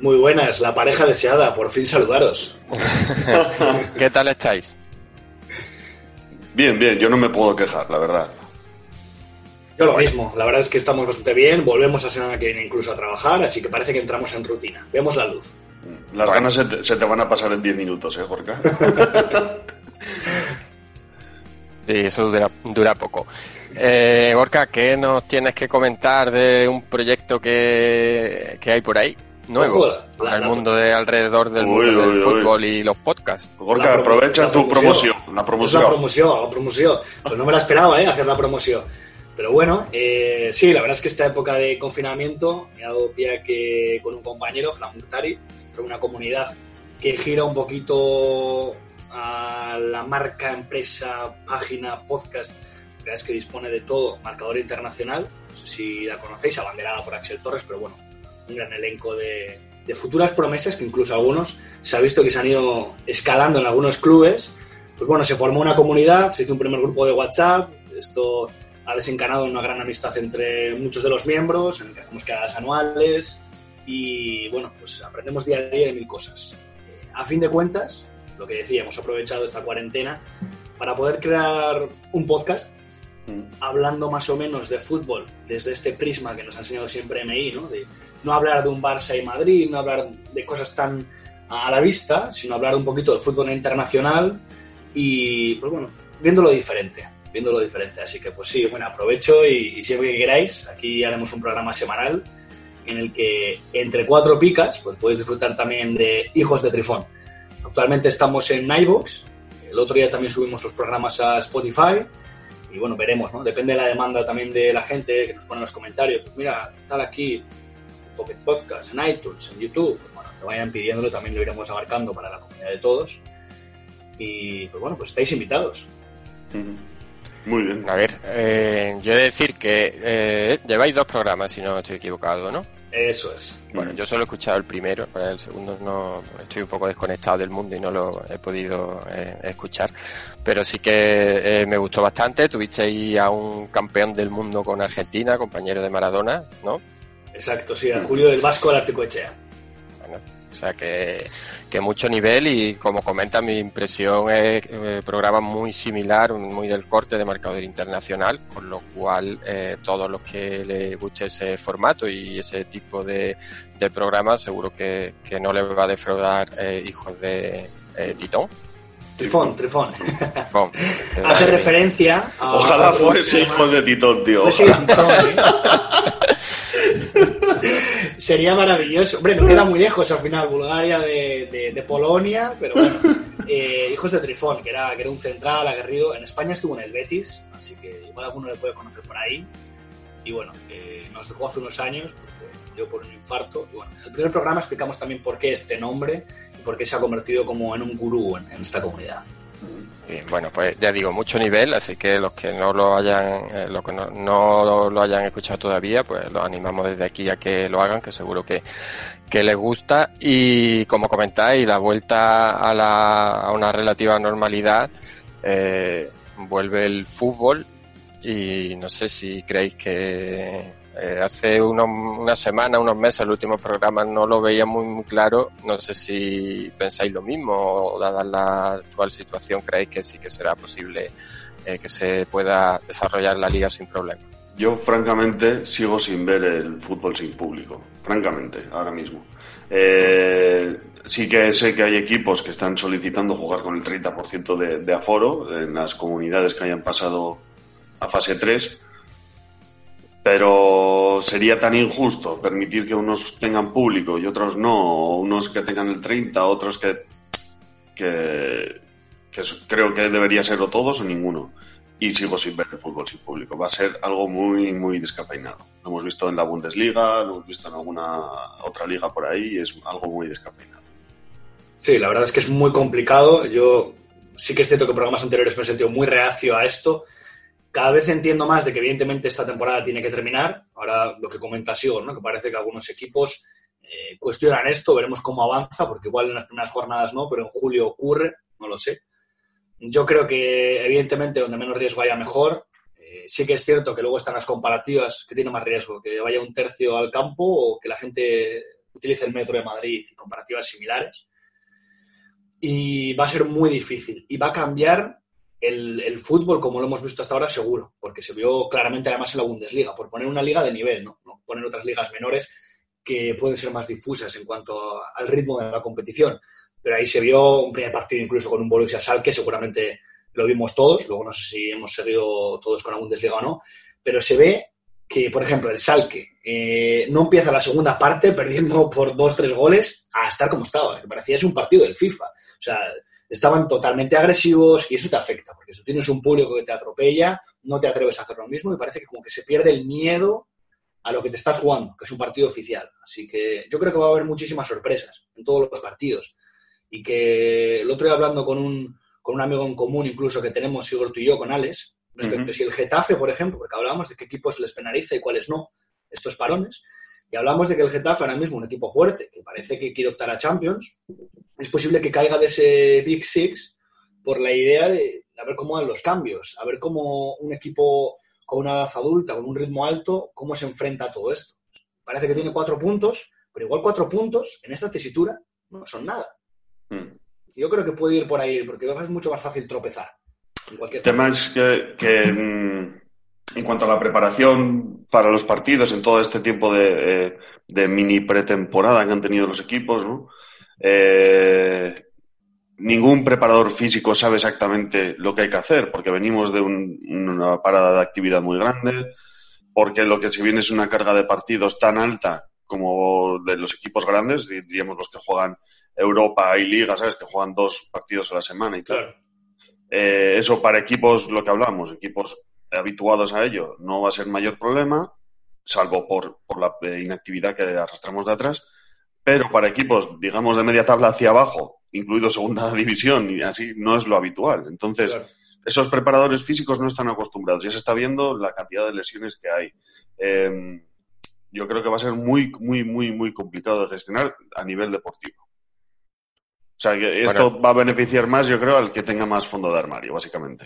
Muy buenas, la pareja deseada, por fin saludaros. ¿Qué tal estáis? Bien, bien, yo no me puedo quejar, la verdad. Yo lo mismo, la verdad es que estamos bastante bien, volvemos a semana que viene incluso a trabajar, así que parece que entramos en rutina. Vemos la luz. Las ganas se te, van a pasar en 10 minutos, ¿eh, Jorge? sí, eso dura, dura poco. Eh, Gorka, ¿qué nos tienes que comentar de un proyecto que, que hay por ahí? Nuevo el mundo de alrededor del mundo del fútbol y los podcasts. Gorka, aprovecha tu promoción, la promoción. la promoción, la promoción. Pues no me la esperaba, ¿eh? Hacer la promoción. Pero bueno, eh, sí, la verdad es que esta época de confinamiento me ha dado pie que con un compañero, Fran Murtari, una comunidad que gira un poquito a la marca, empresa, página, podcast, que es que dispone de todo, marcador internacional. No sé si la conocéis, abanderada por Axel Torres, pero bueno, un gran elenco de, futuras promesas que incluso algunos se ha visto que se han ido escalando en algunos clubes. Pues bueno, se formó una comunidad, se hizo un primer grupo de WhatsApp, esto ha desencanado una gran amistad entre muchos de los miembros, en el que hacemos quedadas anuales y bueno, pues aprendemos día a día de mil cosas. A fin de cuentas, lo que decía, hemos aprovechado esta cuarentena para poder crear un podcast mm. hablando más o menos de fútbol desde este prisma que nos ha enseñado siempre MI, ¿no? De no hablar de un Barça y Madrid, no hablar de cosas tan a la vista, sino hablar un poquito del fútbol internacional y, pues bueno, viéndolo diferente, viéndolo diferente. Así que, pues sí, bueno, aprovecho y, siempre que queráis, aquí haremos un programa semanal en el que entre cuatro picas, pues podéis disfrutar también de Hijos de Trifón. Actualmente estamos en iVoox, el otro día también subimos los programas a Spotify y bueno, veremos, ¿no? Depende de la demanda también de la gente que nos pone en los comentarios. Pues mira, tal aquí, Pocket Podcast, en iTunes, en YouTube, pues bueno, que vayan pidiéndolo, también lo iremos abarcando para la comunidad de todos. Y pues bueno, pues estáis invitados. Muy bien. A ver, eh, yo he de decir que eh, lleváis dos programas, si no estoy equivocado, ¿no? Eso es. Bueno, yo solo he escuchado el primero, para el segundo no estoy un poco desconectado del mundo y no lo he podido eh, escuchar, pero sí que me gustó bastante. Tuvisteis a un campeón del mundo con Argentina, compañero de Maradona, ¿no? Exacto, sí, a Julio del Vasco al Echea. Bueno, o sea que, que, mucho nivel y como comenta mi impresión es eh, programa muy similar, muy del corte de marcador internacional, con lo cual eh, todos los que les guste ese formato y ese tipo de, de programa seguro que, que, no les va a defraudar eh, hijos de eh, Titón. Trifón, Trifón. Hace referencia a. Ojalá fuese hijos de Titón, tío. Sería maravilloso. Hombre, no queda muy lejos al final, Bulgaria de, Polonia, pero bueno. Eh, hijos de Trifón, que era, que era un central aguerrido. En España estuvo en el Betis, así que igual alguno le puede conocer por ahí. Y bueno, nos dejó hace unos años, porque dio por un infarto. Y bueno, en el primer programa explicamos también por qué este nombre y por qué se ha convertido como en un gurú en esta comunidad bueno, pues ya digo, mucho nivel, así que los que no lo hayan, eh, los que no, lo hayan escuchado todavía, pues los animamos desde aquí a que lo hagan, que seguro que, que les gusta. Y como comentáis, la vuelta a, la, a una relativa normalidad, eh, vuelve el fútbol y no sé si creéis que eh, hace una semana, unos meses, el último programa no lo veía muy, claro. No sé si pensáis lo mismo o dada la actual situación creéis que sí que será posible eh, que se pueda desarrollar la liga sin problemas. Yo francamente sigo sin ver el fútbol sin público. francamente, ahora mismo. Eh, sí que sé que hay equipos que están solicitando jugar con el 30% de, de aforo en las comunidades que hayan pasado a fase 3 pero sería tan injusto permitir que unos tengan público y otros no, o unos que tengan el 30, otros que, que, que creo que debería ser o todos o ninguno. Y sigo sin ver el fútbol sin público. Va a ser algo muy, muy descafeinado. Lo hemos visto en la Bundesliga, lo hemos visto en alguna otra liga por ahí, y es algo muy descafeinado. Sí, la verdad es que es muy complicado. Yo sí que es cierto que en programas anteriores me he sentido muy reacio a esto cada vez entiendo más de que evidentemente esta temporada tiene que terminar. Ahora lo que comenta Sigor, ¿no? que parece que algunos equipos eh, cuestionan esto, veremos cómo avanza, porque igual en las primeras jornadas no, pero en julio ocurre, no lo sé. Yo creo que evidentemente donde menos riesgo haya mejor. Eh, sí que es cierto que luego están las comparativas, que tiene más riesgo, que vaya un tercio al campo o que la gente utilice el metro de Madrid y comparativas similares. Y va a ser muy difícil y va a cambiar el, fútbol, como lo hemos visto hasta ahora, seguro, porque se vio claramente además en la Bundesliga, por poner una liga de nivel, ¿no? poner otras ligas menores que pueden ser más difusas en cuanto al ritmo de la competición. Pero ahí se vio un primer partido incluso con un Borussia que seguramente lo vimos todos, luego no sé si hemos seguido todos con la Bundesliga o no, pero se ve que, por ejemplo, el Salque eh, no empieza la segunda parte perdiendo por dos, tres goles a estar como estaba, que parecía es un partido del FIFA. O sea, estaban totalmente agresivos y eso te afecta, porque si tienes un público que te atropella, no te atreves a hacer lo mismo y parece que como que se pierde el miedo a lo que te estás jugando, que es un partido oficial. Así que yo creo que va a haber muchísimas sorpresas en todos los partidos. Y que el otro día hablando con un, con un amigo en común, incluso que tenemos, Sigurd tú y yo, con Alex, respecto a si el Getafe, por ejemplo, porque hablábamos de qué equipos les penaliza y cuáles no, estos parones, y hablamos de que el Getafe ahora mismo un equipo fuerte, que parece que quiere optar a Champions, es posible que caiga de ese Big Six por la idea de, a ver cómo van los cambios, a ver cómo un equipo con una edad adulta, con un ritmo alto, cómo se enfrenta a todo esto. Parece que tiene cuatro puntos, pero igual cuatro puntos en esta tesitura no son nada. Hmm. Yo creo que puede ir por ahí, porque es mucho más fácil tropezar. el tema es que, mm, en cuanto a la preparación para los partidos, en todo este tiempo de, eh, de mini pretemporada que han tenido los equipos, ¿no? Eh, ningún preparador físico sabe exactamente lo que hay que hacer, porque venimos de una parada de actividad muy grande, porque lo que se viene es una carga de partidos tan alta como de los equipos grandes, diríamos los que juegan Europa y Liga, ¿sabes? Que juegan dos partidos a la semana y claro. Eh, eso para equipos, lo que hablamos, equipos habituados a ello, no va a ser mayor problema, salvo por, por la inactividad que arrastramos de atrás pero para equipos, digamos, de media tabla hacia abajo, incluido segunda división, y así no es lo habitual. Entonces, esos preparadores físicos no están acostumbrados. Ya se está viendo la cantidad de lesiones que hay. Em, yo creo que va a ser muy, muy, muy, muy complicado de gestionar a nivel deportivo. O sea, que esto va a beneficiar más, yo creo, al que tenga más fondo de armario, básicamente.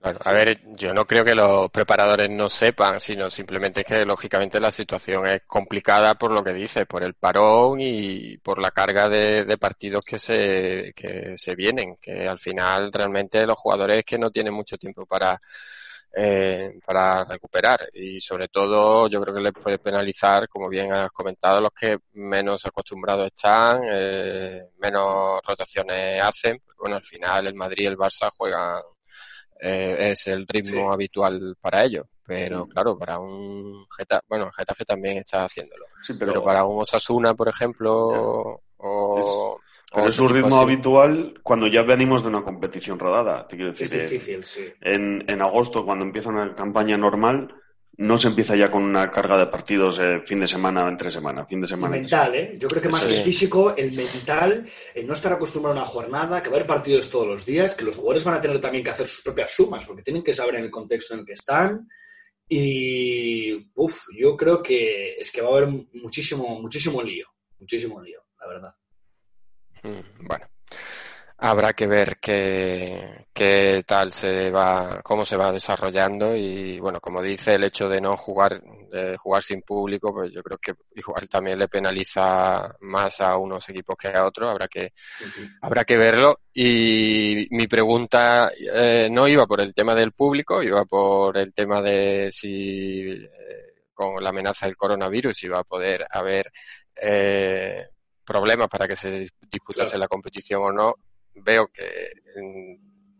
Claro, a ver, yo no creo que los preparadores no sepan, sino simplemente que lógicamente la situación es complicada por lo que dices, por el parón y por la carga de, partidos que se, que se vienen, que al final realmente los jugadores que no tienen mucho tiempo para, eh, para recuperar y sobre todo yo creo que les puede penalizar, como bien has comentado, los que menos acostumbrados están, eh, menos rotaciones hacen. Bueno, al final el Madrid y el Barça juegan eh, es el ritmo habitual para ellos. Pero mm. claro, para un Getafe, bueno, el Getafe también está haciéndolo. pero... para un Osasuna, por ejemplo, o... Pero es un ritmo habitual cuando ya venimos de una competición rodada. Te quiero decir, es difícil, sí. En, en agosto, cuando empieza una campaña normal, no se empieza ya con una carga de partidos eh, fin de semana entre semana, fin de semana. mental, ¿eh? Yo creo que más el físico, el mental, el no estar acostumbrado a una jornada, que va a haber partidos todos los días, que los jugadores van a tener también que hacer sus propias sumas, porque tienen que saber en el contexto en el que están. Y, uff, yo creo que es que va a haber muchísimo, muchísimo lío, muchísimo lío, la verdad. Mm, bueno, habrá que ver qué, qué tal se va, cómo se va desarrollando y bueno, como dice, el hecho de no jugar, de jugar sin público, pues yo creo que igual también le penaliza más a unos equipos que a otros, habrá que, habrá que verlo. Y mi pregunta eh, no iba por el tema del público, iba por el tema de si eh, con la amenaza del coronavirus iba a poder haber eh, problemas para que se disputase la competición o no, veo que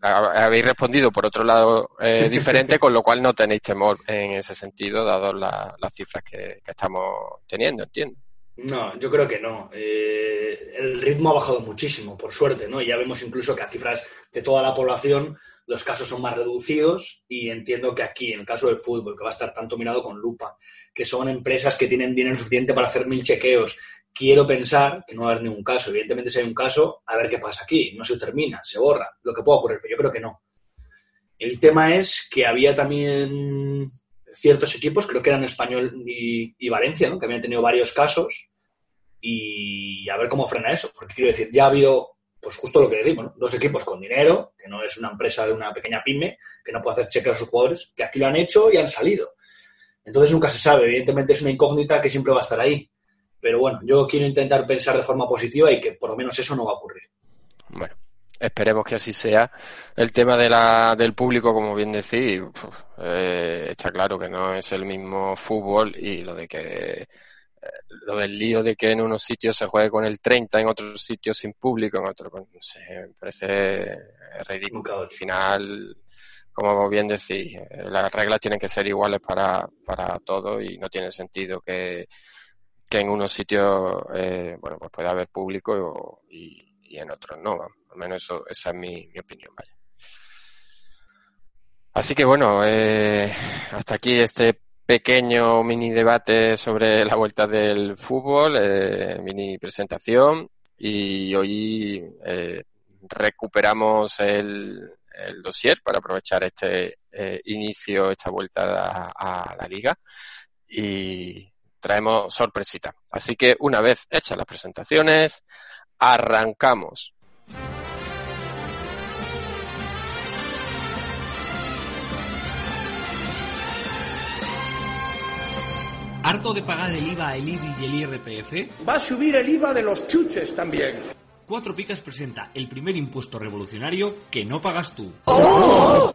habéis respondido por otro lado eh, diferente, con lo cual no tenéis temor en ese sentido, dado las cifras que, estamos teniendo, entiendo. No, yo creo que no. Eh, el ritmo ha bajado muchísimo, por suerte, ¿no? Ya vemos incluso que a cifras de toda la población los casos son más reducidos y entiendo que aquí, en el caso del fútbol, que va a estar tanto mirado con lupa, que son empresas que tienen dinero suficiente para hacer mil chequeos, quiero pensar que no va a haber ningún caso. Evidentemente, si hay un caso, a ver qué pasa aquí. No se termina, se borra, lo que pueda ocurrir, pero yo creo que no. El tema es que había también ciertos equipos, creo que eran Español y, Valencia, ¿no? que habían tenido varios casos y a ver cómo frena eso. Porque quiero decir, ya ha habido, pues justo lo que decimos, ¿no? dos equipos con dinero, que no es una empresa de una pequeña pyme, que no puede hacer chequeos a sus jugadores, que aquí lo han hecho y han salido. Entonces nunca se sabe, evidentemente es una incógnita que siempre va a estar ahí. Pero bueno, yo quiero intentar pensar de forma positiva y que por lo menos eso no va a ocurrir. Bueno, esperemos que así sea. El tema de la, del público, como bien decís, eh, está claro que no es el mismo fútbol y lo de que eh, lo del lío de que en unos sitios se juegue con el 30, en otros sitios sin público, en otros, no sé, me parece ridículo. Al final, como bien decís, eh, las reglas tienen que ser iguales para, para todos y no tiene sentido que que en unos sitios eh, bueno pues puede haber público y, en otros no al menos eso esa es mi, opinión vaya. Así que bueno eh, hasta aquí este pequeño mini debate sobre la vuelta del fútbol eh, mini presentación. Y hoy recuperamos el, el dossier para aprovechar este inicio esta vuelta a la liga. Y traemos sorpresita. Así que una vez hechas las presentaciones, arrancamos. ¿Harto de pagar el IVA, el IBI y el IRPF? Va a subir el IVA de los chuches también. Cuatro Picas presenta el primer impuesto revolucionario que no pagas tú. ¡Oh!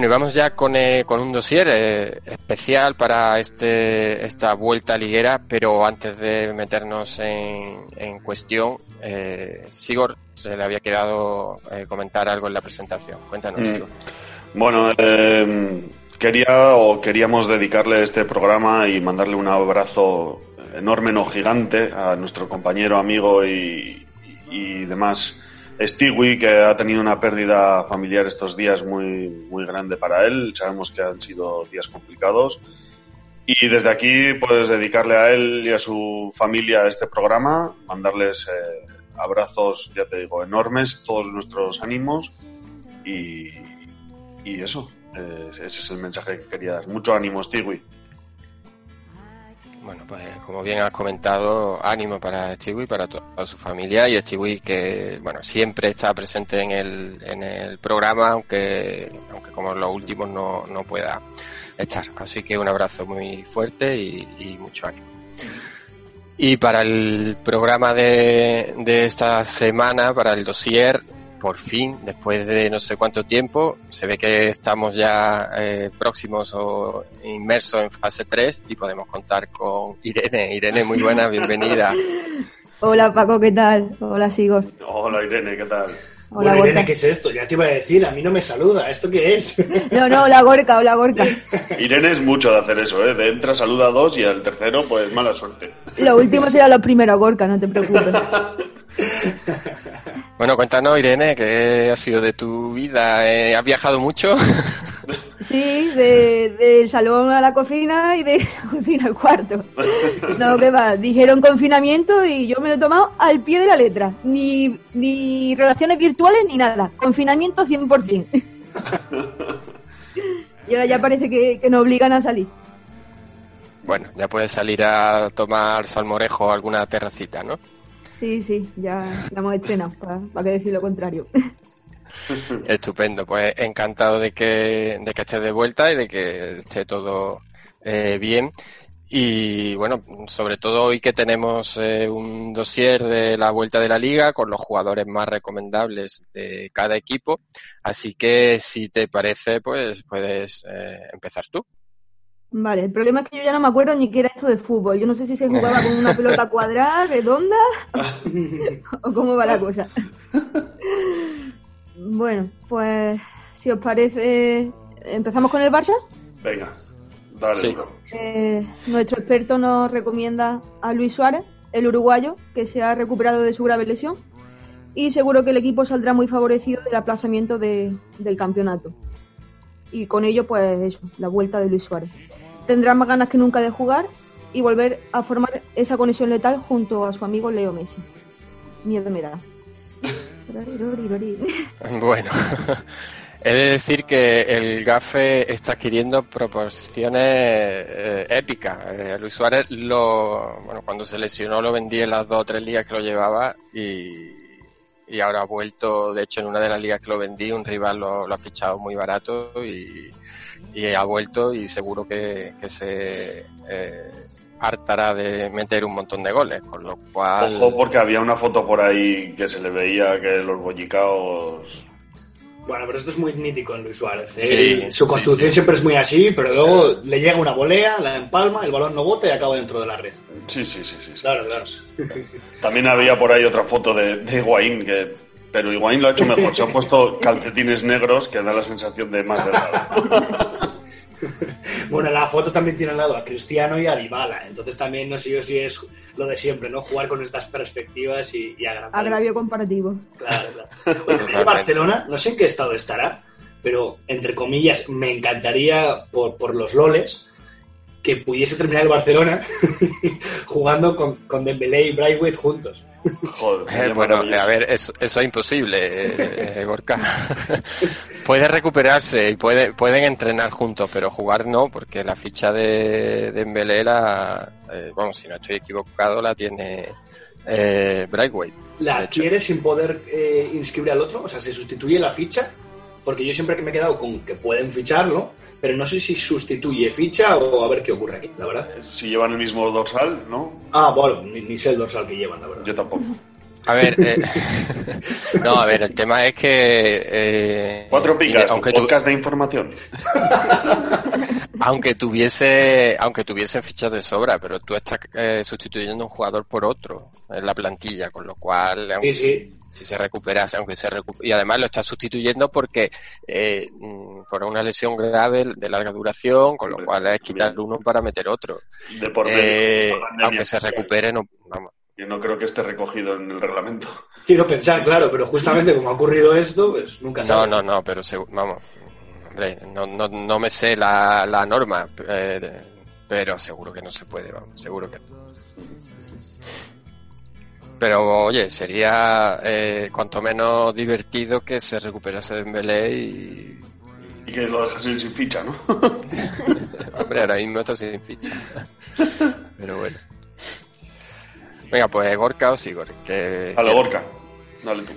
Bueno, y vamos ya con, eh, con un dossier eh, especial para este, esta vuelta liguera, pero antes de meternos en, en cuestión, eh, Sigor se le había quedado eh, comentar algo en la presentación. Cuéntanos, mm. Sigor. Bueno, quería o queríamos dedicarle este programa y mandarle un abrazo enorme, no gigante, a nuestro compañero, amigo y, y demás Stewie, que ha tenido una pérdida familiar estos días muy, muy grande para él. Sabemos que han sido días complicados. Y desde aquí, pues dedicarle a él y a su familia este programa, mandarles eh, abrazos, ya te digo, enormes, todos nuestros ánimos. Y, y eso, eh, ese es el mensaje que quería dar. Mucho ánimo, Stewie. Bueno, pues como bien has comentado, ánimo para Stewie y para toda su familia y Stewie que, bueno, siempre está presente en el, en el programa, aunque, aunque como los últimos no, no pueda estar. Así que un abrazo muy fuerte y, mucho ánimo. Y para el programa de, de esta semana, para el dossier, por fin, después de no sé cuánto tiempo, se ve que estamos ya eh, próximos o inmersos en fase 3 y podemos contar con Irene. Irene, muy buena, bienvenida. Hola Paco, ¿qué tal? Hola Sigor. Hola Irene, ¿qué tal? Hola, Irene, ¿qué es esto? Ya te iba a decir, a mí no me saluda, ¿esto qué es? No, no, hola Gorka, hola Gorka. Irene es mucho de hacer eso, ¿eh? De entra, saluda a dos y al tercero, pues mala suerte. Lo último será lo primero, Gorka, no te preocupes. Bueno, cuéntanos, Irene, ¿qué ha sido de tu vida? Eh, ¿Has viajado mucho? Sí, de- del salón a la cocina y de la cocina al cuarto. No, que va, dijeron confinamiento y yo me lo he tomado al pie de la letra. Ni, ni relaciones virtuales ni nada. Confinamiento 100%. Y ahora ya parece que, que nos obligan a salir. Bueno, ya puedes salir a tomar salmorejo o alguna terracita, ¿no? Sí, sí, ya la hemos estrenado, para que decir lo contrario. Estupendo, pues encantado de que, de que estés de vuelta y de que esté todo eh, bien. Y bueno, sobre todo hoy que tenemos eh, un dossier de la vuelta de la liga con los jugadores más recomendables de cada equipo. Así que si te parece, pues puedes eh, empezar tú. Vale, el problema es que yo ya no me acuerdo ni qué era esto de fútbol. Yo no sé si se jugaba con una pelota cuadrada, redonda, o cómo va la cosa. Bueno, pues si os parece, empezamos con el Barça. Venga, dale. Sí. Eh, nuestro experto nos recomienda a Luis Suárez, el uruguayo, que se ha recuperado de su grave lesión. Y seguro que el equipo saldrá muy favorecido del aplazamiento de- del campeonato. Y con ello, pues eso, la vuelta de Luis Suárez. Tendrá más ganas que nunca de jugar y volver a formar esa conexión letal junto a su amigo Leo Messi. Miedo me da. Bueno, he de decir que el GAFE está adquiriendo proporciones eh, épicas. Eh, Luis Suárez lo, bueno, cuando se lesionó lo vendí en las dos o tres ligas que lo llevaba y, y ahora ha vuelto, de hecho en una de las ligas que lo vendí un rival lo, ha fichado muy barato y, y ha vuelto y seguro que, que se eh, hartará de meter un montón de goles, con lo cual... Ojo, porque había una foto por ahí que se le veía que los bollicaos. Bueno, pero esto es muy mítico en Luis Suárez. ¿eh? Sí, Su construcción sí. siempre es muy así, pero luego le llega una volea, la empalma, el balón no bota y acaba dentro de la red. Sí, sí, sí, sí. sí. Claro, claro. También había por ahí otra foto de, de Higuaín, que, pero Higuaín lo ha hecho mejor. Se han puesto calcetines negros que da la sensación de más delgado. Bueno, la foto también tiene al lado a Cristiano y a Dybala, entonces también no sé yo si es lo de siempre, ¿no? Jugar con estas perspectivas y, y agrandar. Agravio comparativo. Claro, claro. Oye, Barcelona, no sé en qué estado estará, pero entre comillas, me encantaría por, por los loles que pudiese terminar el Barcelona jugando con, con Dembélé y Braithwaite juntos. Joder, Eh, bueno, a ver, eso, eso es imposible, eh, eh, Gorka. puede recuperarse y puede, pueden entrenar juntos, pero jugar no, porque la ficha de, de Dembélé la, eh, vamos, si no estoy equivocado, la tiene eh, Braithwaite. ¿La adquiere sin poder eh, inscribir al otro? O sea, ¿se sustituye la ficha? Porque yo siempre que me he quedado con que pueden ficharlo, pero no sé si sustituye ficha o a ver qué ocurre aquí, la verdad. Si llevan el mismo dorsal, ¿no? Ah, bueno, ni, ni sé el dorsal que llevan, la verdad. Yo tampoco. A ver, eh, no, a ver, el tema es que... eh, Cuatro picas, aunque, tu- podcast de información. aunque tuviese aunque tuviesen fichas de sobra, pero tú estás eh, sustituyendo un jugador por otro en la plantilla, con lo cual aunque- Sí, sí. si se recuperase, aunque se recu- y además lo estás sustituyendo porque eh, por una lesión grave de larga duración, con lo Hombre, cual es quitar bien. uno para meter otro. De por medio. Eh, aunque se recupere, no, vamos. Yo no creo que esté recogido en el reglamento. Quiero pensar, claro, pero justamente como ha ocurrido esto, pues nunca No, sabes. no, no, pero vamos, hombre, no, no, no me sé la, la norma, eh, pero seguro que no se puede, vamos, seguro que no. Pero oye, sería eh, cuanto menos divertido que se recuperase Dembélé y, Y que lo dejasen sin ficha, ¿no? hombre, ahora mismo está sin ficha. Pero bueno. Venga, pues Gorka o Sigor, que A la Gorka. Dale tú.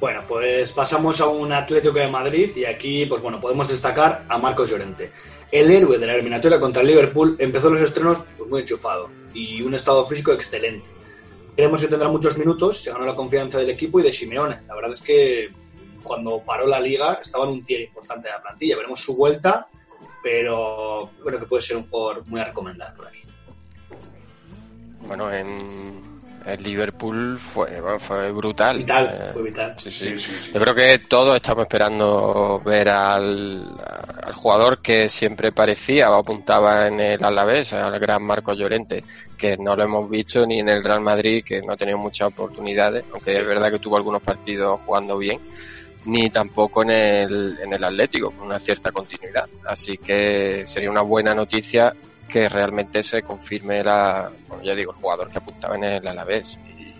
Bueno, pues pasamos a un Atlético de Madrid y aquí, pues bueno, podemos destacar a Marcos Llorente. El héroe de la eliminatoria contra el Liverpool empezó los estrenos pues, muy enchufado y un estado físico excelente. Creemos que tendrá muchos minutos, se ganó la confianza del equipo y de Simeone. La verdad es que cuando paró la liga estaba en un tier importante de la plantilla. Veremos su vuelta, pero creo que puede ser un jugador muy a recomendar por aquí. Bueno, en, el Liverpool fue, bueno, fue brutal. Vital, Eh, fue vital. Sí, sí. Yo creo que todos estamos esperando ver al, al jugador que siempre parecía o apuntaba en el Alavés, al gran Marco Llorente, que no lo hemos visto ni en el Real Madrid, que no ha tenido muchas oportunidades, aunque es verdad que tuvo algunos partidos jugando bien, ni tampoco en el, en el Atlético, con una cierta continuidad. Así que sería una buena noticia que realmente se confirme la, bueno, ya digo, el jugador que apuntaba en el Alavés. Y,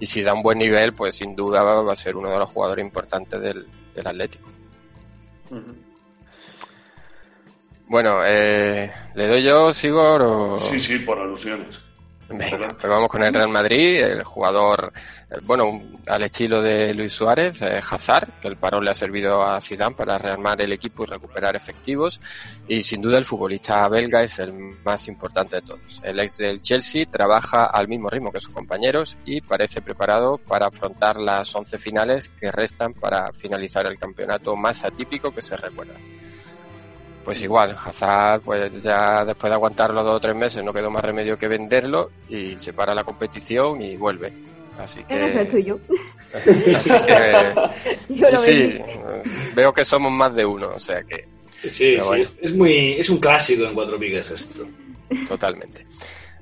y si da un buen nivel, pues sin duda va, va a ser uno de los jugadores importantes del, del Atlético. Bueno, eh, ¿le doy yo, Sigor? O... Sí, sí, por alusiones. Venga, pues vamos con el Real Madrid, el jugador, eh, bueno, al estilo de Luis Suárez, eh, Hazard, que el parón le ha servido a Zidane para rearmar el equipo y recuperar efectivos, y sin duda el futbolista belga es el más importante de todos. El ex del Chelsea trabaja al mismo ritmo que sus compañeros y parece preparado para afrontar las 11 finales que restan para finalizar el campeonato más atípico que se recuerda. Pues igual, Hazard, pues ya después de aguantarlo dos o tres meses no quedó más remedio que venderlo y se para la competición y vuelve. Así que... Ese es tuyo. así que- Yo lo sí, veo que somos más de uno, o sea que Sí, sí, bueno. es, es muy, es un clásico en cuatro piques esto. totalmente.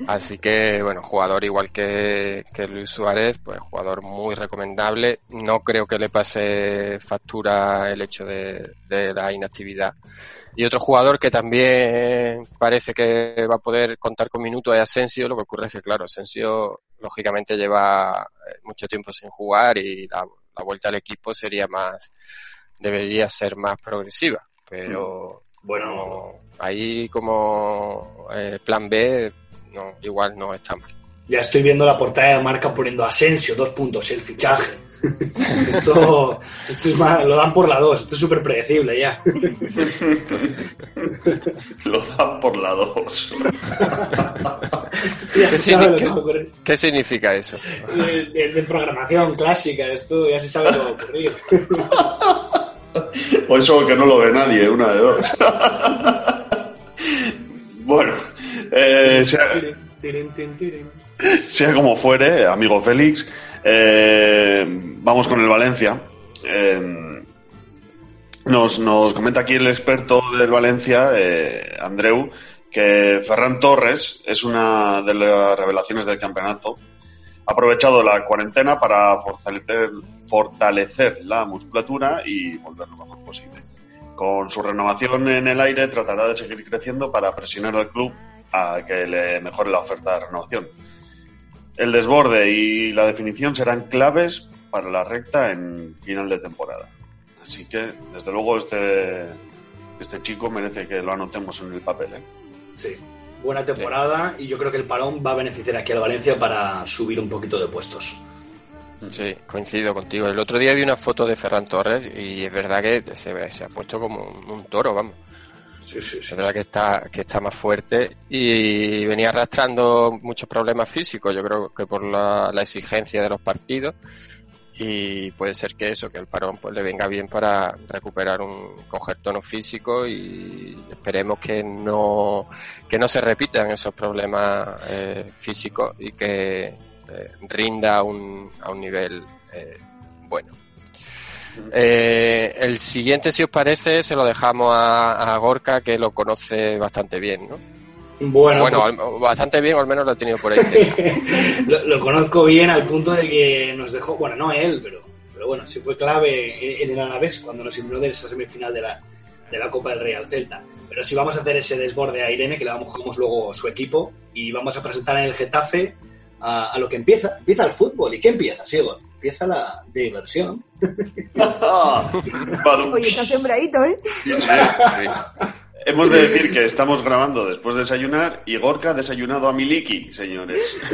Así que, bueno, jugador igual que, que Luis Suárez, pues jugador muy recomendable. No creo que le pase factura el hecho de, de la inactividad. Y otro jugador que también parece que va a poder contar con minutos es Asensio. Lo que ocurre es que, claro, Asensio lógicamente lleva eh, mucho tiempo sin jugar y la, la vuelta al equipo sería más, debería ser más progresiva. Pero Bueno, no, ahí como eh, plan B, no, igual no está mal. ya estoy viendo la portada de marca poniendo Asensio, dos puntos, el fichaje. esto, esto es más, lo dan por la dos, esto es súper predecible ya. Lo dan por la dos. Esto ya ¿Qué, se sabe lo que significa, va a ocurrir. qué significa eso? De, de- de programación clásica, esto ya se sabe lo que va a ocurrir. O eso que no lo ve nadie, una de dos. Bueno, eh, sea, como fuere, amigo Félix, eh, vamos con el Valencia. Eh, nos, nos comenta aquí el experto del Valencia, eh, Andreu, que Ferran Torres es una de las revelaciones del campeonato. Ha aprovechado la cuarentena para fortalecer, fortalecer la musculatura y volver lo mejor posible. Con su renovación en el aire tratará de seguir creciendo para presionar al club a que le mejore la oferta de renovación. El desborde y la definición serán claves para la recta en final de temporada. Así que, desde luego, este, este chico merece que lo anotemos en el papel. ¿eh? Sí, buena temporada y yo creo que el parón va a beneficiar aquí al Valencia para subir un poquito de puestos. Sí, coincido contigo. El otro día vi una foto de Ferran Torres y es verdad que se, ve- se ha puesto como un, un toro, vamos. Sí, sí, sí. Es verdad que está, que está más fuerte y venía arrastrando muchos problemas físicos, yo creo que por la, la exigencia de los partidos y puede ser que eso, que el parón pues le venga bien para recuperar un coger tono físico y esperemos que no que no se repitan esos problemas eh, físicos y que eh, rinda a un, a un nivel eh, bueno. Eh, el siguiente, si os parece, se lo dejamos a, a Gorka, que lo conoce bastante bien, ¿no? Bueno, Bueno, pues- bastante bien, o al menos lo ha tenido por ahí. lo, lo conozco bien al punto de que nos dejó, bueno, no él, pero, pero bueno, sí fue clave en el Alavés cuando nos eliminó de esa semifinal de la, de la Copa del Rey al Celta. Pero si vamos a hacer ese desborde a Irene, que le vamos jugamos luego su equipo, y vamos a presentar en el Getafe a, a lo que empieza. Empieza el fútbol. ¿Y qué empieza, Sigo? Empieza la diversión. Oye, está sembradito, ¿eh? Hemos de decir que estamos grabando después de desayunar y Gorka ha desayunado a Miliki, señores.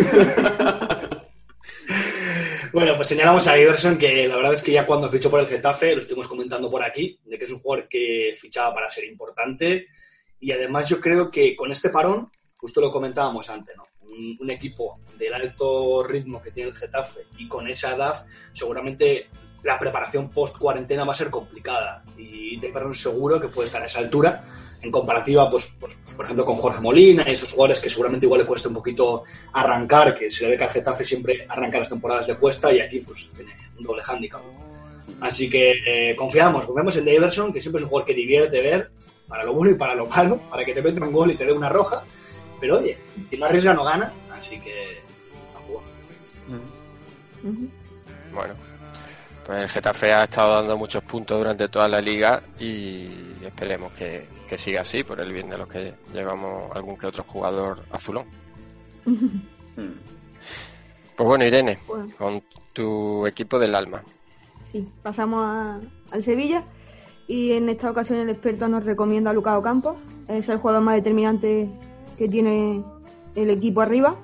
Bueno, pues señalamos a Iverson que la verdad es que ya cuando fichó por el Getafe, lo estuvimos comentando por aquí, de que es un jugador que fichaba para ser importante y además yo creo que con este parón, justo lo comentábamos antes, ¿no? Un, un equipo del alto ritmo que tiene el Getafe y con esa edad seguramente la preparación post-cuarentena va a ser complicada. Y Deperron seguro que puede estar a esa altura en comparativa, pues, pues, pues, por ejemplo, con Jorge Molina y esos jugadores que seguramente igual le cuesta un poquito arrancar, que se le ve que al Getafe siempre arrancar las temporadas le cuesta y aquí pues tiene un doble hándicap. Así que eh, confiamos, confiamos en Daverson, que siempre es un jugador que divierte ver, para lo bueno y para lo malo, para que te meta un gol y te dé una roja, pero oye, si no arriesga no gana, así que a jugar. Bueno, pues el Getafe ha estado dando muchos puntos durante toda la liga y esperemos que, que siga así por el bien de los que llevamos algún que otro jugador azulón. Pues bueno, Irene, Bueno. con tu equipo del alma. Sí, pasamos a- al Sevilla y en esta ocasión el experto nos recomienda a Lucao Campos. Es el jugador más determinante que tiene el equipo arriba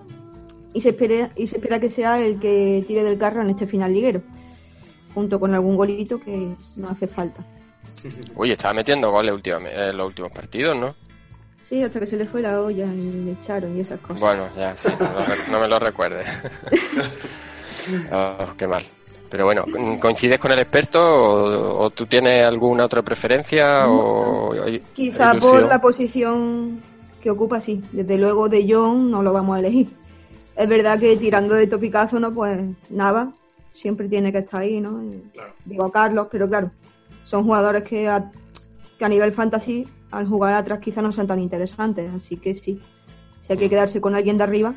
y se espera, y se espera que sea el que tire del carro en este final liguero, junto con algún golito que no hace falta. Uy, estaba metiendo goles últimamente, en los últimos partidos, ¿no? Sí, hasta que se le fue la olla y le echaron y esas cosas. Bueno, ya, sí, no, lo re- no me lo recuerdes. Oh, qué mal. Pero bueno, ¿coincides con el experto o, o tú tienes alguna otra preferencia? O, Quizá por la posición que ocupa, sí. Desde luego de John no lo vamos a elegir. Es verdad que tirando de topicazo, ¿no? Pues nada, siempre tiene que estar ahí, ¿no? Y Digo Carlos, pero claro, son jugadores que a, que a nivel fantasy, al jugar atrás quizá no sean tan interesantes. Así que sí, si hay que quedarse con alguien de arriba,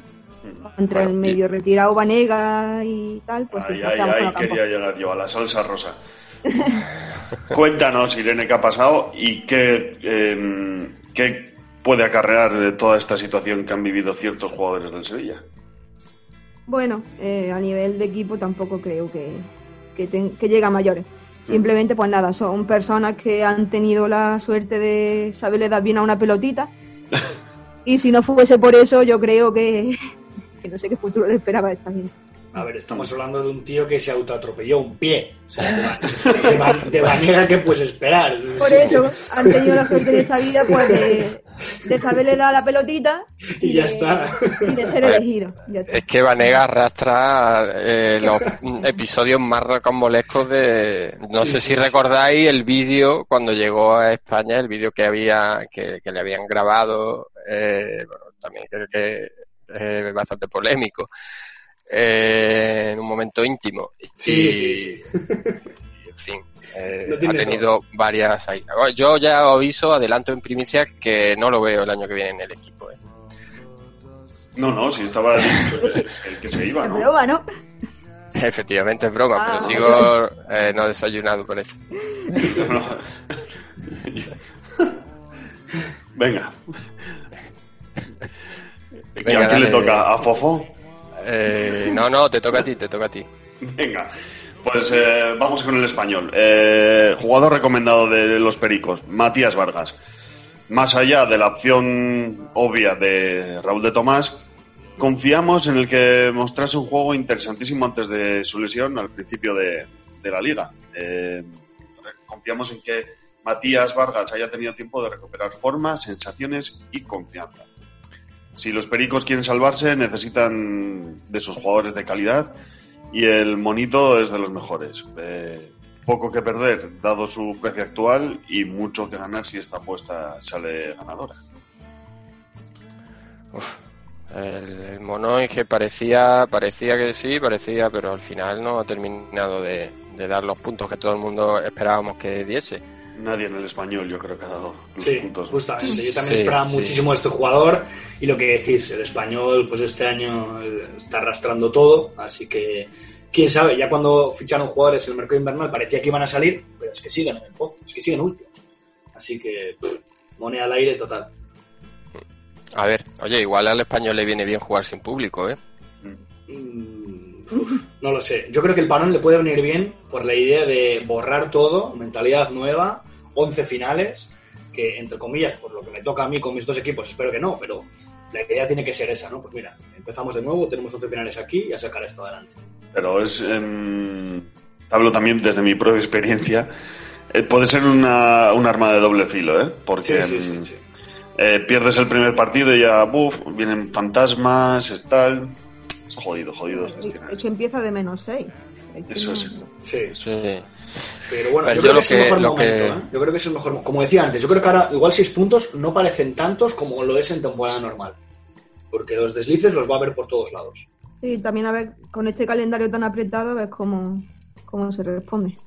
entre el medio retirado Vanega y tal, pues Ay, ay, ay, quería llegar yo a la salsa rosa. Cuéntanos, Irene, qué ha pasado y qué, eh, qué puede acarrear de toda esta situación que han vivido ciertos jugadores del Sevilla. Bueno, eh, a nivel de equipo tampoco creo que, que llegue a mayores. Simplemente, pues nada, son personas que han tenido la suerte de saberle dar bien a una pelotita. y si no fuese por eso, yo creo que, que no sé qué futuro le esperaba a esta gente. A ver, estamos hablando de un tío que se autoatropelló un pie. O sea, de, va- de, manera que puedes esperar. Por eso han tenido la suerte en esta vida pues de, de saberle dar la pelotita Y ya de- está. y de ser elegido. Ya está. Es que Vanega arrastra eh, los mm, episodios más rocambolescos de... No Sí, sé sí, si sí. recordáis el vídeo cuando llegó a España, el vídeo que había que, que le habían grabado, eh, bueno, también creo que es bastante polémico, eh, en un momento íntimo. Sí, Y- sí, sí. y, en fin, eh, ha tenido varias ahí. Yo ya aviso, adelanto en primicia que no lo veo el año que viene en el equipo. eh. No, no, si estaba dicho que, se iba, Es ¿no? broma, ¿no? Efectivamente es broma, Ah, pero sigo eh, no desayunado por eso. Venga. ¿Y Venga, a quién le toca? ¿A Fofo? Eh, no, no, te toca a ti, te toca a ti. Venga, pues eh, vamos con el español. Eh, jugador recomendado de los Pericos, Matías Vargas. Más allá de la opción obvia de Raúl de Tomás, confiamos en el que mostrase un juego interesantísimo antes de su lesión al principio de, la liga. Eh, confiamos en que Matías Vargas haya tenido tiempo de recuperar forma, sensaciones y confianza. Si los Pericos quieren salvarse, necesitan de sus jugadores de calidad y el monito es de los mejores. Eh, poco que perder, dado su precio actual, y mucho que ganar si esta apuesta sale ganadora. El, el Monoi que parecía, parecía que sí, parecía, pero al final no ha terminado de dar los puntos que todo el mundo esperábamos que diese. Nadie en el español, yo creo que ha dado los Sí, puntos. justamente. Yo también Sí, esperaba sí. muchísimo de este jugador. Y lo que decís, el español, pues este año eh, está arrastrando todo. Así que, quién sabe, ya cuando ficharon jugadores en el mercado invernal parecía que iban a salir, pero es que siguen en el pozo, es que siguen últimos. Así que, pff, moneda al aire total. A ver, oye, igual al español le viene bien jugar sin público, ¿eh? Mm, no lo sé. Yo creo que el parón le puede venir bien por la idea de borrar todo, mentalidad nueva, 11 finales, que entre comillas, por lo que me toca a mí con mis dos equipos, espero que no, pero la idea tiene que ser esa, ¿no? Pues mira, empezamos de nuevo, tenemos 11 finales aquí y a sacar esto adelante. Pero es. em, hablo también desde mi propia experiencia. Eh, puede ser una, un arma de doble filo, ¿eh? Porque Sí, sí, sí, em, sí. eh, pierdes el primer partido y ya, buf, vienen fantasmas, es tal. Es jodido, jodido Es que empieza de menos 6. que Eso no- sí. Sí. Sí. Pero bueno, Pero yo, yo creo que es el mejor momento. que- ¿eh? Yo creo que es el mejor mo- Como decía antes, yo creo que ahora igual seis puntos no parecen tantos como lo es en temporada normal. Porque los deslices los va a ver por todos lados. Y también a ver, con este calendario tan apretado, a ver cómo, cómo se responde.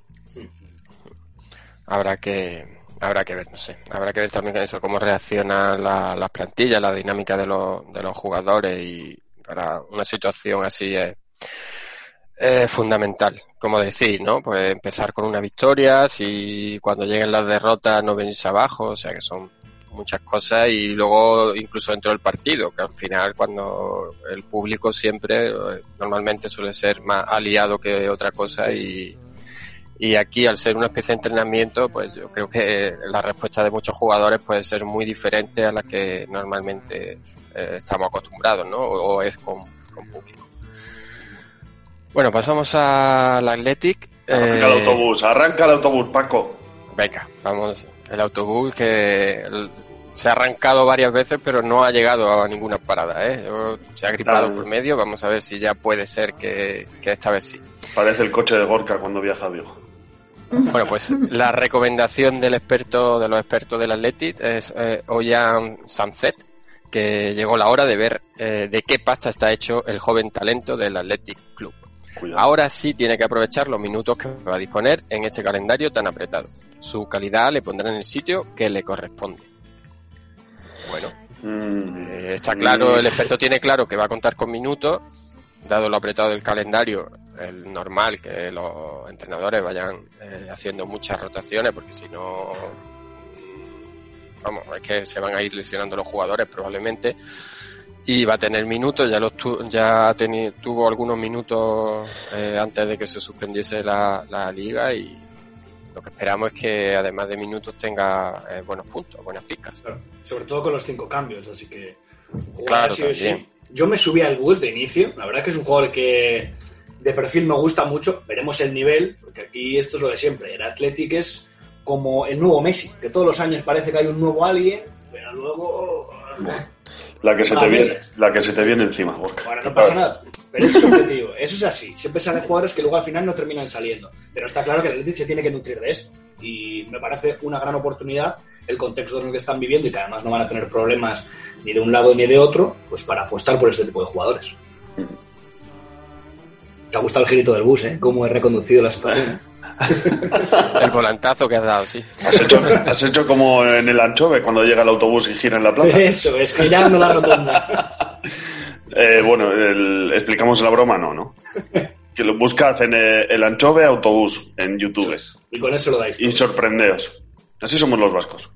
habrá que habrá que ver no sé habrá que ver también eso cómo reaccionan la- las plantillas la dinámica de los, de los jugadores y para una situación así es, es fundamental como decir no pues empezar con una victoria si cuando lleguen las derrotas no venirse abajo o sea que son muchas cosas y luego incluso dentro del partido que al final cuando el público siempre eh, normalmente suele ser más aliado que otra cosa y y aquí, al ser una especie de entrenamiento, pues yo creo que la respuesta de muchos jugadores puede ser muy diferente a la que normalmente eh, estamos acostumbrados, ¿no? O, o es con, con público. Bueno, pasamos al Athletic. Arranca Eh, el autobús, arranca el autobús, Paco. Venga, vamos. El autobús que se ha arrancado varias veces, pero no ha llegado a ninguna parada, ¿eh? Se ha gripado por medio. Vamos a ver si ya puede ser que, que esta vez sí. Parece el coche de Gorka cuando viaja a Vigo. Bueno, pues la recomendación del experto, de los expertos del Athletic es eh, Oyan Sanzet, que llegó la hora de ver eh, de qué pasta está hecho el joven talento del Athletic Club. Cuidado. Ahora sí tiene que aprovechar los minutos que va a disponer en este calendario tan apretado. Su calidad le pondrá en el sitio que le corresponde. Bueno, Mm, eh, está claro, mm, el experto tiene claro que va a contar con minutos, dado lo apretado del calendario, el normal que los entrenadores vayan eh, haciendo muchas rotaciones, porque si no, vamos, es que se van a ir lesionando los jugadores probablemente. Y va a tener minutos, ya los tu- ya teni- tuvo algunos minutos eh, antes de que se suspendiese la, la liga y lo que esperamos es que además de minutos tenga eh, buenos puntos, buenas picas. Claro. Sobre todo con los cinco cambios, así que Claro, sí. Yo me subí al bus de inicio, la verdad que es un jugador que de perfil me gusta mucho, veremos el nivel, porque aquí esto es lo de siempre, el Athletic es como el nuevo Messi, que todos los años parece que hay un nuevo alguien, pero luego... La que se te viene, la que se te viene encima, Gorka. Bueno, no pasa nada, pero eso es objetivo, eso es así, siempre salen jugadores que luego al final no terminan saliendo, pero está claro que el Athletic se tiene que nutrir de esto, y me parece una gran oportunidad el contexto en el que están viviendo y que además no van a tener problemas ni de un lado ni de otro, pues para apostar por este tipo de jugadores. Te ha gustado el girito del bus, ¿eh? Cómo he reconducido la situación. El volantazo que has dado, sí. Has hecho, has hecho como en el anchove cuando llega el autobús y gira en la plaza. Eso, es girando la rotonda. Eh, bueno, el- explicamos la broma, no, ¿no? Que lo buscad en eh, el anchove autobús en YouTube Y con eso lo dais. y sorprendeos. Así somos los vascos.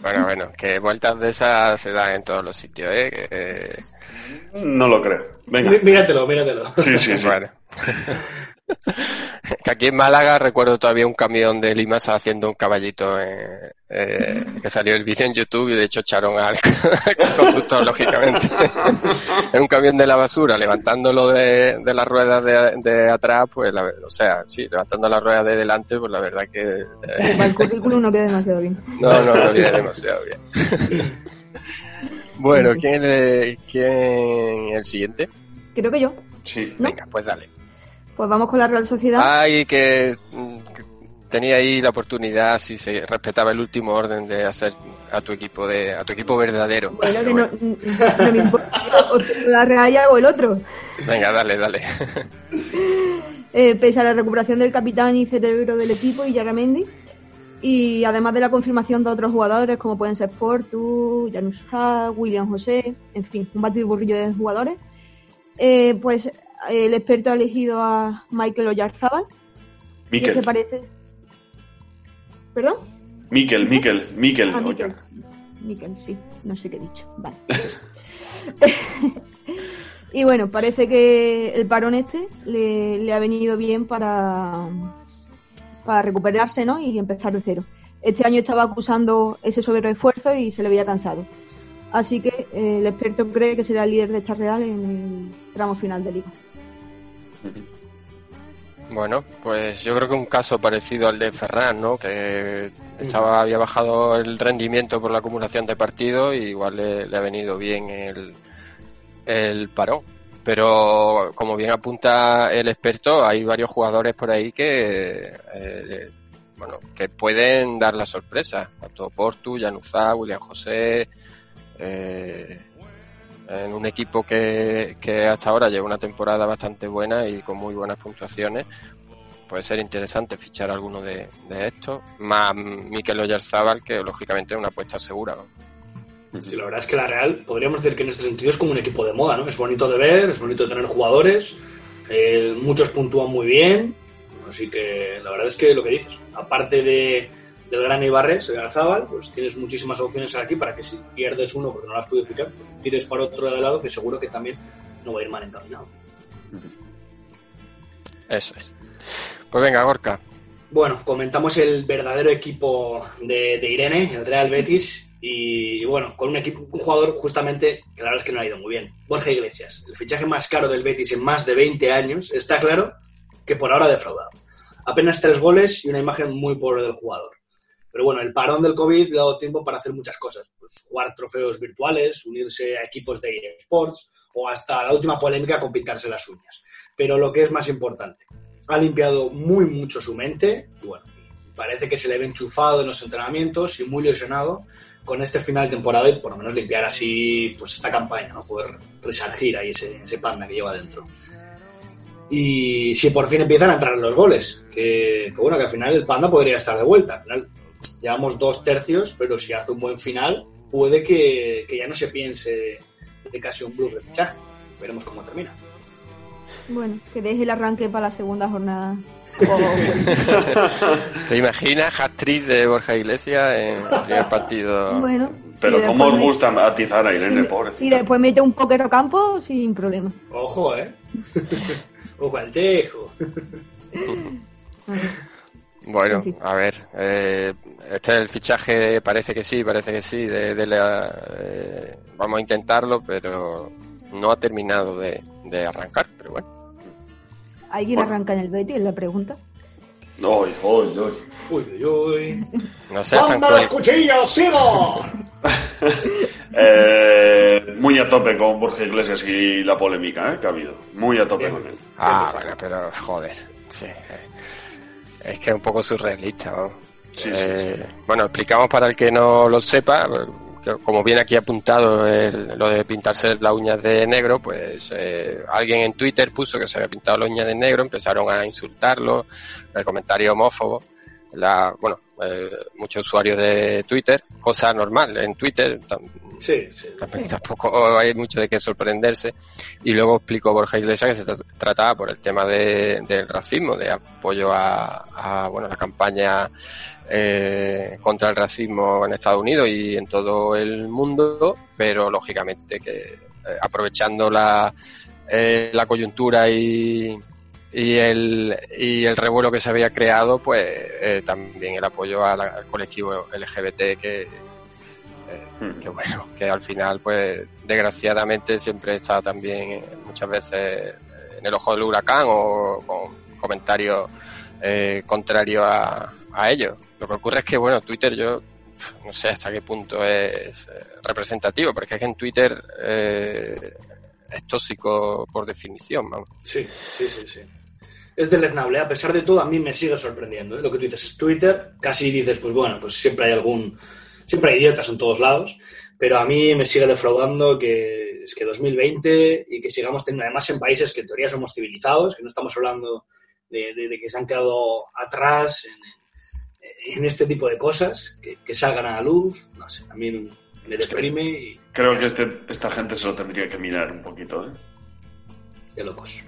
Bueno, bueno, que vueltas de esas se dan en todos los sitios, ¿eh? Eh, No lo creo. Venga. Mí- Míratelo, míratelo. Sí, sí, sí. Bueno. Que aquí en Málaga recuerdo todavía un camión de Limas haciendo un caballito eh, eh, que salió el vídeo en YouTube y de hecho echaron al conductor, lógicamente. en un camión de la basura, levantándolo de, de las ruedas de, de atrás, pues, la, o sea, sí, levantando las ruedas de delante, pues la verdad que... eh, el currículum no queda demasiado bien. no, no, no viene demasiado bien. bueno, ¿quién, es- ¿quién es el siguiente? Creo que yo. Sí. Venga, pues dale. Pues vamos con la Real Sociedad. Ay, que, que tenía ahí la oportunidad, si se respetaba el último orden, de hacer a tu equipo de a tu equipo verdadero. Bueno, que no, no me importa. O la Real y hago el otro. Venga, dale, dale. Eh, pese a la recuperación del capitán y cerebro del equipo, y Yaramendi, y además de la confirmación de otros jugadores como pueden ser Portu, Janus Ha, William José, en fin, un batiburrillo de jugadores, eh, pues el experto ha elegido a Michael Oyarzábal. Miquel. este parece... ¿Perdón? Miquel, Miquel, Miquel. Ah. Miquel. Miquel, sí, no sé qué he dicho. Vale. y bueno, parece que el parón este le, le ha venido bien para, para recuperarse ¿no? y empezar de cero. Este año estaba acusando ese sobreesfuerzo y se le veía cansado. Así que eh, el experto cree que será el líder de esta Real en el tramo final de liga. Bueno, pues yo creo que un caso parecido al de Ferran, ¿no? Que estaba, había bajado el rendimiento por la acumulación de partidos y igual le, le ha venido bien el, el parón. pero como bien apunta el experto, hay varios jugadores por ahí que eh, bueno, que pueden dar la sorpresa. Tanto Portu, Januzá, William José, eh, en un equipo que, hasta ahora lleva una temporada bastante buena y con muy buenas puntuaciones. Puede ser interesante fichar alguno de, estos, más Mikel Oyarzábal, que lógicamente es una apuesta segura. ¿no? Sí, la verdad es que la Real podríamos decir que en este sentido es como un equipo de moda, ¿no? Es bonito de ver, es bonito de tener jugadores, eh, muchos puntúan muy bien, así que la verdad es que lo que dices, aparte de, del gran Ibarres, el Garzabal, pues tienes muchísimas opciones aquí para que si pierdes uno porque no lo has podido fichar, pues tires para otro de lado que seguro que también no va a ir mal encaminado. Eso es. Pues venga, Gorka. Bueno, comentamos el verdadero equipo de, de Irene, el Real Betis, y bueno, con un equipo, un jugador justamente que la verdad es que no ha ido muy bien. Borja Iglesias, el fichaje más caro del Betis en más de 20 años, está claro que por ahora ha defraudado. Apenas tres goles y una imagen muy pobre del jugador. Pero bueno, el parón del COVID ha dado tiempo para hacer muchas cosas. Pues jugar trofeos virtuales, unirse a equipos de eSports o hasta la última polémica con pintarse las uñas. Pero lo que es más importante, ha limpiado muy mucho su mente. Y bueno, parece que se le ve enchufado en los entrenamientos y muy lesionado con este final de temporada y por lo menos limpiar así pues esta campaña, ¿no? Poder resarcir ahí ese, panda que lleva dentro. Y si por fin empiezan a entrar los goles, que, bueno, que al final el panda podría estar de vuelta. Al final llevamos dos tercios, pero si hace un buen final, puede que, que ya no se piense de casi un blue de fichaje. Veremos cómo termina. Bueno, que deje el arranque para la segunda jornada. ¿Te imaginas hat-trick de Borja Iglesias en el primer partido? Bueno, Pero ¿cómo os después me- gusta atizar a Irene, y- pobre? Y después mete un póker a campo sin problema. Ojo, ¿eh? Ojo al tejo. Bueno, a ver, eh, este es el fichaje, parece que sí, parece que sí, de, de la- eh, vamos a intentarlo, pero no ha terminado de, de arrancar, pero bueno. ¿Alguien arranca en el Betis? Es la pregunta. Uy, uy, uy. Uy, uy. No sé, están ¡Manda los cuchillos, sigo! Eh, muy a tope con Borja Iglesias y la polémica ¿eh? que ha habido. Muy a tope con él. Ah, bueno, pero joder, sí. Es que es un poco surrealista, ¿no? Sí, sí, Eh, Bueno, explicamos para el que no lo sepa, que como viene aquí apuntado el- lo de pintarse las uñas de negro, pues eh, alguien en Twitter puso que se había pintado las uñas de negro, empezaron a insultarlo, el comentario homófobo, la, bueno, eh, muchos usuarios de Twitter, cosa normal en Twitter, tam- Sí, sí. tampoco- tampoco hay mucho de qué sorprenderse. Y luego explicó Borja Iglesias que se tra- trataba por el tema de, del racismo, de apoyo a, a, bueno, la campaña eh, contra el racismo en Estados Unidos y en todo el mundo, pero lógicamente que eh, aprovechando la, eh, la coyuntura y, y el, y el revuelo que se había creado, pues eh, también el apoyo la- al colectivo LGBT que, eh, que bueno, que al final, pues desgraciadamente siempre está también eh, muchas veces en el ojo del huracán o con comentarios eh, contrarios a, a ellos. Lo que ocurre es que, bueno, Twitter yo no sé hasta qué punto es eh, representativo, porque es que en Twitter eh, es tóxico por definición, vamos. Sí, sí, sí, sí. Es deleznable. A pesar de todo, a mí me sigue sorprendiendo. ¿eh? Lo que tú dices es Twitter. Casi dices, pues bueno, pues siempre hay algún... Siempre hay idiotas en todos lados. Pero a mí me sigue defraudando que es que 2020 y que sigamos teniendo, además en países que en teoría somos civilizados, que no estamos hablando de, de- de que se han quedado atrás en, en este tipo de cosas, que, que salgan a la luz. No sé, a mí me deprime y Creo que este, esta gente se lo tendría que mirar un poquito. ¿eh? de locos.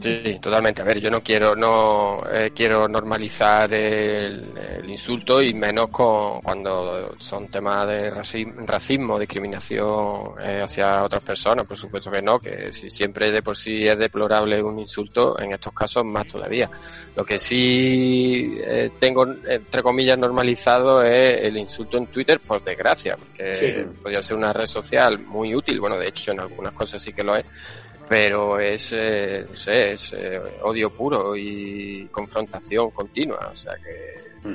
Sí, totalmente. A ver, yo no quiero no eh, quiero normalizar el, el insulto y menos con, cuando son temas de raci- racismo, discriminación eh, hacia otras personas. Por supuesto que no, que si siempre de por sí es deplorable un insulto, en estos casos más todavía. Lo que sí eh, tengo entre comillas normalizado es el insulto en Twitter, por desgracia, porque Sí. podría ser una red social muy útil. Bueno, de hecho en algunas cosas sí que lo es pero es, eh, no sé, es eh, odio puro y confrontación continua, o sea que... Mm.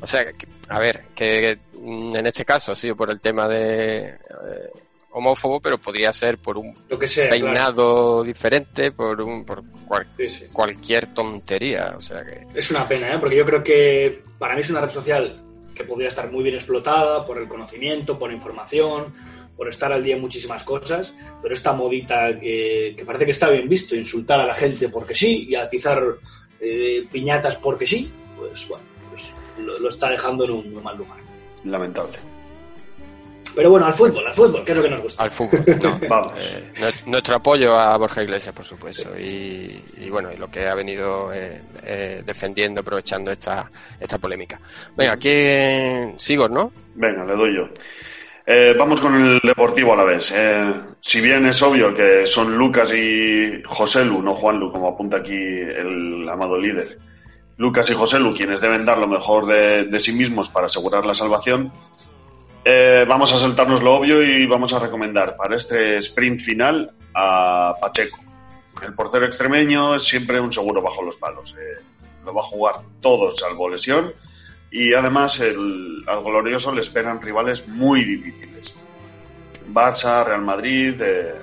O sea, que, a ver, que en este caso ha sido por el tema de... eh, homófobo, pero podría ser por un Lo que sea, peinado diferente, por un por cual- Sí, sí. cualquier tontería. O sea que Es una pena, ¿eh? porque yo creo que para mí es una red social que podría estar muy bien explotada por el conocimiento, por información, por estar al día en muchísimas cosas, pero esta modita que, que parece que está bien visto, insultar a la gente porque sí y atizar eh, piñatas porque sí, pues bueno, pues lo, está dejando en un mal lugar. Lamentable. Pero bueno, al fútbol, al fútbol, que es lo que nos gusta. al fútbol. no. Vamos. Eh, nue- nuestro apoyo a Borja Iglesias, por supuesto, y, y bueno, y lo que ha venido eh, eh, defendiendo, aprovechando esta, esta polémica. Venga, aquí Sigor, ¿no? Venga, le doy yo. Eh, vamos con el Deportivo a la vez. Eh, si bien es obvio que son Lucas y José Lu, no Juan Lu, como apunta aquí el amado líder. Lucas y José Lu, quienes deben dar lo mejor de, de sí mismos para asegurar la salvación. Eh, vamos a saltarnos lo obvio y vamos a recomendar para este sprint final a Pacheco. El portero extremeño es siempre un seguro bajo los palos. eh, lo va a jugar todo salvo lesión y además al glorioso le esperan rivales muy difíciles. Barça, Real Madrid, eh,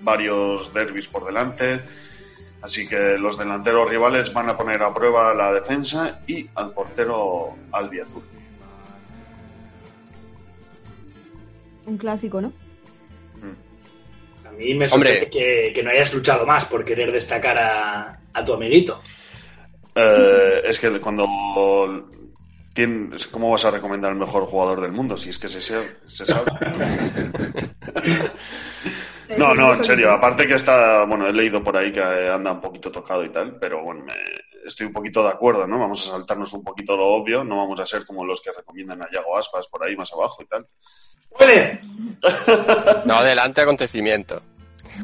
varios derbis por delante. Así que los delanteros rivales van a poner a prueba la defensa y al portero albiazul. Un clásico, ¿no? A mí me sorprende que, que no hayas luchado más por querer destacar a, a tu amiguito. Eh, es que cuando tienes, ¿cómo vas a recomendar el mejor jugador del mundo? Si es que se, se- se sabe. No, no, en serio. Aparte que está, bueno, he leído por ahí que anda un poquito tocado y tal, pero bueno, me- estoy un poquito de acuerdo, ¿no? Vamos a saltarnos un poquito lo obvio, no vamos a ser como los que recomiendan a Yago Aspas por ahí más abajo y tal. ¡Puede! No adelante acontecimiento.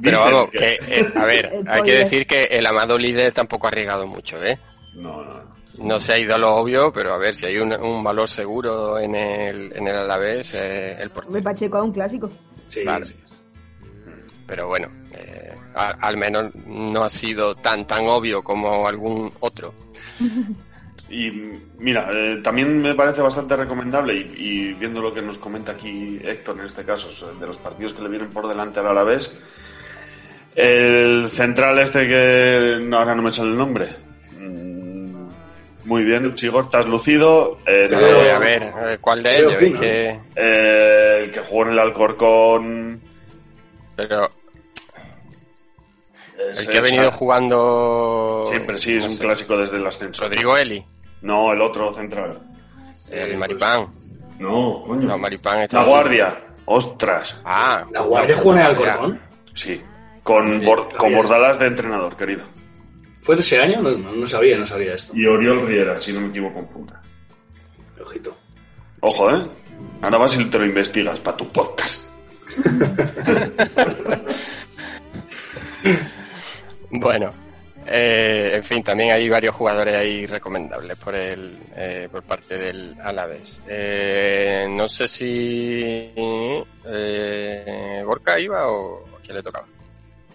Pero vamos, que- que, eh, a ver, hay que decir que el amado líder tampoco ha arriesgado mucho, ¿eh? No, no, no. No se ha ido a lo obvio, pero a ver, si hay un, un valor seguro en el, en el Alavés, eh, el portero. Hombre, Pacheco es un clásico. Sí, Claro. sí. Pero bueno, eh, a- al menos no ha sido tan tan obvio como algún otro. Y mira, eh, también me parece bastante recomendable, y, y viendo lo que nos comenta aquí Héctor en este caso, so- de los partidos que le vienen por delante al Alavés, el central este que no, ahora no me sale el nombre. Mm, Muy bien, Chigor, estás lucido. Eh. Eh, a ver, ¿cuál de ellos? que- eh, el que jugó en el Alcorcón. pero es- el que ha venido jugando... Siempre sí, es no un sé, clásico desde el ascenso. Rodrigo Eli, No, el otro central. el Eh, Maripán. No, coño. No, Maripán está... La Guardia. Ostras. Ah, ¿La Guardia juega en el Alcorcón? Sí. Con, Sí, con Bordalas de entrenador, querido. ¿Fue de ese año? No sabía, no sabía esto. Y Oriol Riera, si no me equivoco en punta. Ojito. Ojo, ¿eh? Ahora vas y te lo investigas para tu podcast. Bueno, eh, en fin, también hay varios jugadores ahí recomendables por el eh, por parte del Alavés. Eh, no sé si eh, Gorka iba o a quién le tocaba.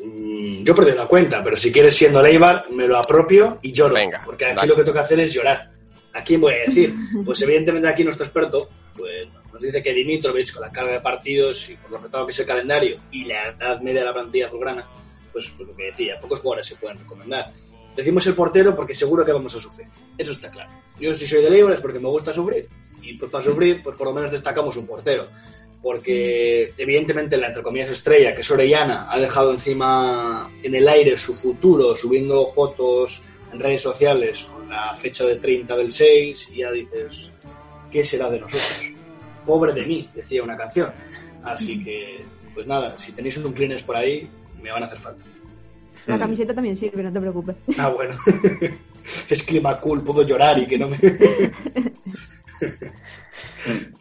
Mm, Yo perdí la cuenta, pero si quieres siendo Leibar, me lo apropio y lloro. Venga, porque aquí dale. lo que toca hacer es llorar. ¿A quién voy a decir? Pues evidentemente aquí nuestro experto pues, nos dice que Dimitrovic, con la carga de partidos y por lo apretado que es el calendario y la edad media de la plantilla azulgrana, pues, pues lo que decía, pocos jugadores se pueden recomendar. Decimos el portero porque seguro que vamos a sufrir. Eso está claro. Yo si soy de Leibar es porque me gusta sufrir. Y pues para sufrir, pues por lo menos destacamos un portero porque evidentemente la entre comillas estrella, que es Orellana, ha dejado encima en el aire su futuro, subiendo fotos en redes sociales con la fecha de 30 del 6, y ya dices, ¿qué será de nosotros? Pobre de mí, decía una canción. Así que, pues nada, si tenéis un Kleenex por ahí, me van a hacer falta. La camiseta también sirve, no te preocupes. Ah, bueno. es clima cool, puedo llorar y que no me...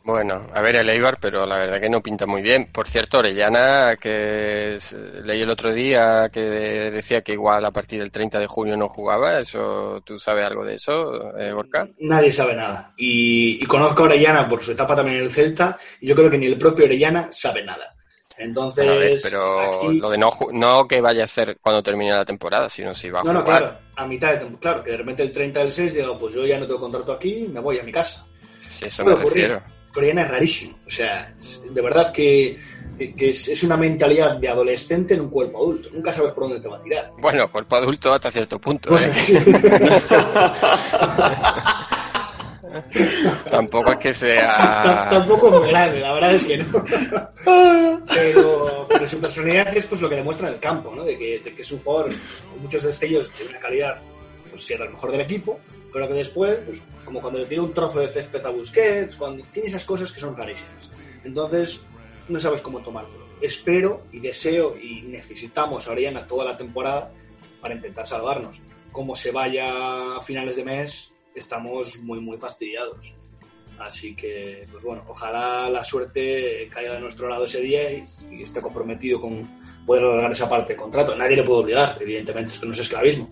Bueno, a ver el Eibar, pero la verdad que no pinta muy bien. Por cierto, Orellana, que es- leí el otro día que decía que igual a partir del 30 de junio no jugaba. ¿Eso tú sabes algo de eso, eh, Gorka? Nadie sabe nada. Y, y conozco a Orellana por su etapa también en el Celta, y yo creo que ni el propio Orellana sabe nada. Entonces, ver, pero aquí- lo de no, no que vaya a hacer cuando termine la temporada, sino si va a No, no, jugar. claro, a mitad de temporada, claro, que de repente el 30 del 6 digo, pues yo ya no tengo contrato aquí, me voy a mi casa. Si eso me ocurrir. refiero. Orellana es rarísimo, o sea, de verdad que que, que es, es una mentalidad de adolescente en un cuerpo adulto. Nunca sabes por dónde te va a tirar. Bueno, cuerpo adulto hasta cierto punto. Bueno, ¿eh? sí. Tampoco es que sea... Tampoco es grande, la verdad es que no. Pero, pero su personalidad es pues lo que demuestra en el campo, ¿no? De que, de que es un jugador con muchos destellos de una calidad, pues siendo el mejor del equipo, pero que después, pues, como cuando le tira un trozo de césped a Busquets, cuando tiene esas cosas que son rarísimas. Entonces, no sabes cómo tomarlo. Espero y deseo y necesitamos a Oriana toda la temporada para intentar salvarnos. Como se vaya a finales de mes, estamos muy, muy fastidiados. Así que, pues bueno, ojalá la suerte caiga de nuestro lado ese día y, y esté comprometido con poder lograr esa parte del contrato. Nadie le puede obligar, evidentemente, esto no es esclavismo.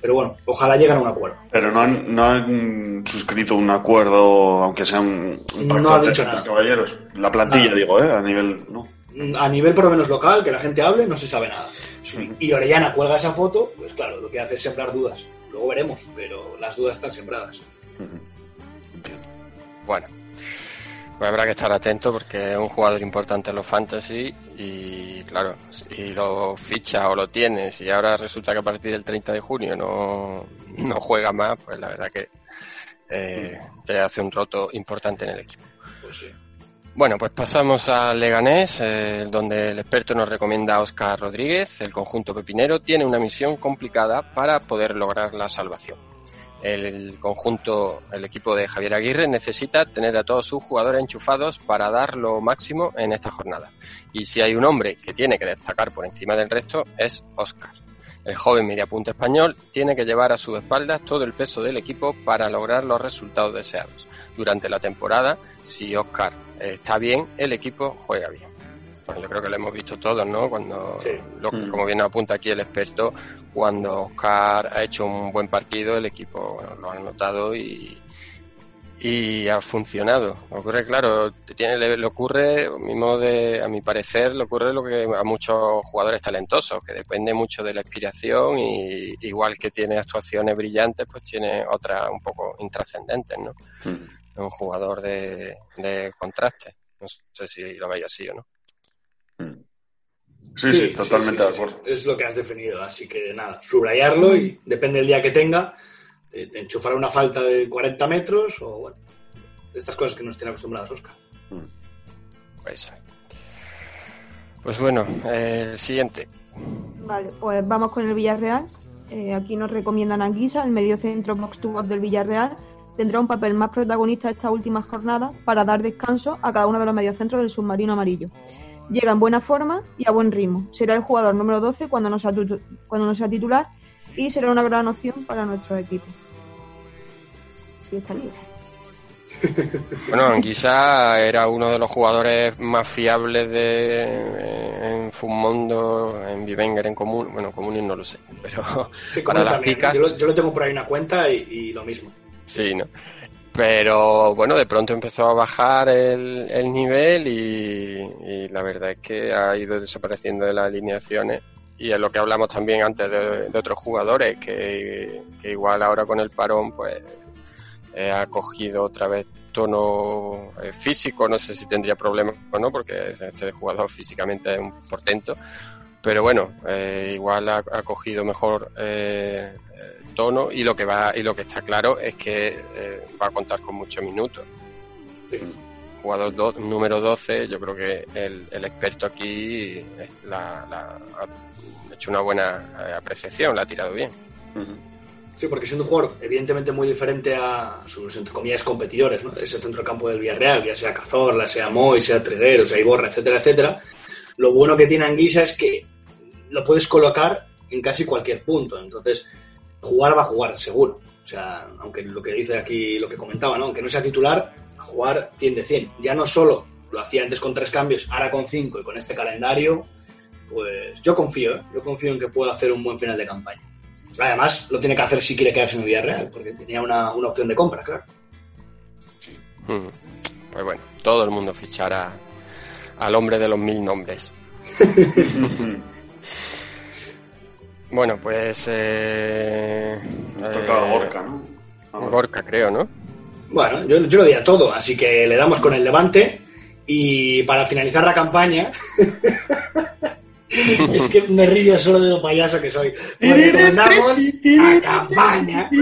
Pero bueno, ojalá lleguen a un acuerdo. Pero no han, no han suscrito un acuerdo, aunque sea un, un No pacto ha entre dicho nada. caballeros. La plantilla, Nada. digo, ¿eh? A nivel. ¿no? A nivel por lo menos local, que la gente hable, no se sabe nada. Y Orellana cuelga esa foto, pues claro, lo que hace es sembrar dudas. Luego veremos, pero las dudas están sembradas. Bueno, pues habrá que estar atento porque es un jugador importante en los fantasy y claro, si lo ficha o lo tienes y ahora resulta que a partir del 30 de junio no, no juega más, pues la verdad que eh, te hace un roto importante en el equipo. Pues sí. Bueno, pues pasamos al Leganés, eh, donde el experto nos recomienda a Oscar Rodríguez. El conjunto pepinero tiene una misión complicada para poder lograr la salvación. El conjunto, el equipo de Javier Aguirre necesita tener a todos sus jugadores enchufados para dar lo máximo en esta jornada. Y si hay un hombre que tiene que destacar por encima del resto es Oscar. El joven mediapunta español tiene que llevar a sus espaldas todo el peso del equipo para lograr los resultados deseados. Durante la temporada, si Oscar está bien, el equipo juega bien. Bueno, yo creo que lo hemos visto todos, ¿no? Cuando, lo- Mm. como bien apunta aquí el experto, cuando Oscar ha hecho un buen partido, el equipo bueno, lo ha notado y, y ha funcionado. Ocurre, claro, tiene, le, le ocurre, mismo de, a mi parecer, le ocurre lo que a muchos jugadores talentosos, que depende mucho de la inspiración y igual que tiene actuaciones brillantes, pues tiene otras un poco intrascendentes, ¿no? Es un jugador de, de contraste. No sé si lo veis así o no. Sí, sí, totalmente de acuerdo. Es lo que has definido, así que nada, subrayarlo y depende del día que tenga, te, te enchufará una falta de 40 metros o bueno, estas cosas que nos tiene acostumbrados Oscar. Pues, pues bueno, eh, el siguiente. Vale, pues vamos con el Villarreal. Eh, aquí nos recomiendan a Guisa, el medio centro box to box del Villarreal. Tendrá un papel más protagonista esta última jornada para dar descanso a cada uno de los mediocentros del submarino amarillo. Llega en buena forma y a buen ritmo. Será el jugador número 12 cuando no sea, cuando no sea titular y será una gran opción para nuestro equipo. Si está libre. Bueno, Anguisa era uno de los jugadores más fiables de en Fumondo, en Vivenger, en Común. Bueno, Común no lo sé, pero Sí, para las también, ¿eh? picas. Yo, lo, yo lo tengo por ahí una cuenta y, y lo mismo. Sí, ¿no? Pero bueno, de pronto empezó a bajar el, el nivel y, la verdad es que ha ido desapareciendo de las alineaciones. Y es lo que hablamos también antes de, de otros jugadores, que, que igual ahora con el parón, pues eh, ha cogido otra vez tono eh, físico. No sé si tendría problemas o no, porque este jugador físicamente es un portento. Pero bueno, eh, igual ha, ha cogido mejor eh, tono y lo que va y lo que está claro es que eh, va a contar con muchos minutos. Jugador do- número 12, yo creo que el, el experto aquí es la- la- ha hecho una buena eh, apreciación, la ha tirado bien. Sí, porque siendo un jugador evidentemente muy diferente a sus, entre comillas, competidores, ¿no? Ese centro campo del Villarreal, ya sea Cazorla, sea Moy, sea Treguero, sea Iborra, etcétera, etcétera. Lo bueno que tiene Anguisa es que lo puedes colocar en casi cualquier punto. Entonces, jugar va a jugar, seguro. O sea, aunque lo que dice aquí, lo que comentaba, ¿no? Aunque no sea titular, jugar 100 de 100. Ya no solo lo hacía antes con tres cambios, ahora con cinco y con este calendario, pues yo confío, ¿eh? Yo confío en que pueda hacer un buen final de campaña. Además, lo tiene que hacer si quiere quedarse en el Villarreal, porque tenía una, una opción de compra, claro. Mm. Pues bueno, todo el mundo fichará al hombre de los mil nombres. Bueno, pues. Eh, Tocaba eh, Gorka, ¿no? Gorka, creo, ¿no? Bueno, yo, yo lo diría todo, así que le damos con el Levante Y para finalizar la campaña, es que me río solo de lo payaso que soy. Pues retornamos a campaña.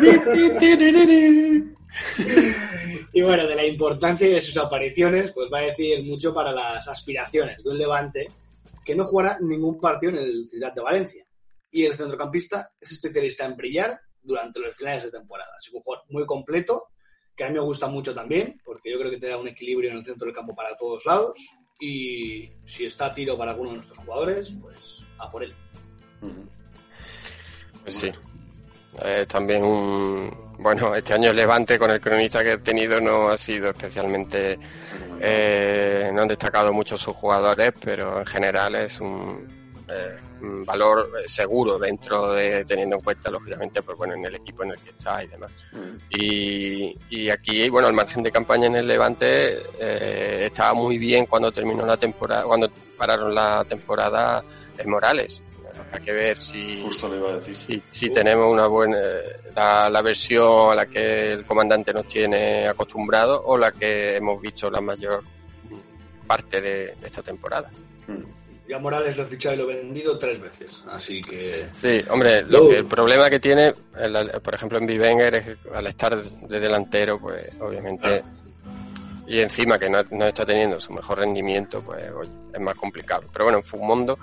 y bueno, de la importancia de sus apariciones, pues va a decir mucho para las aspiraciones de un Levante que no jugará ningún partido en el Ciudad de Valencia. Y el centrocampista es especialista en brillar durante los finales de temporada. Así que un jugador muy completo, que a mí me gusta mucho también, porque yo creo que te da un equilibrio en el centro del campo para todos lados. Y si está a tiro para alguno de nuestros jugadores, pues a por él. Pues sí. Eh, también un. Bueno, este año el Levante con el cronista que he tenido no ha sido especialmente. Eh, no han destacado mucho sus jugadores, pero en general es un, eh, un valor seguro dentro de teniendo en cuenta lógicamente pues bueno en el equipo en el que está y demás y, y aquí bueno el margen de campaña en el Levante eh, estaba muy bien cuando terminó la temporada cuando pararon la temporada en Morales habrá que ver si Justo le iba a decir. si, si tenemos una buena la, la versión a la que el comandante nos tiene acostumbrado o la que hemos visto la mayor parte de, de esta temporada Ya Morales lo he fichado y lo he vendido tres veces. Así que. Sí, hombre, lo que- el problema que tiene, el- por ejemplo, en Bivenger es que al estar de delantero, pues obviamente, y encima que no, no está teniendo su mejor rendimiento, pues oye, es más complicado. Pero bueno, en Fumondo,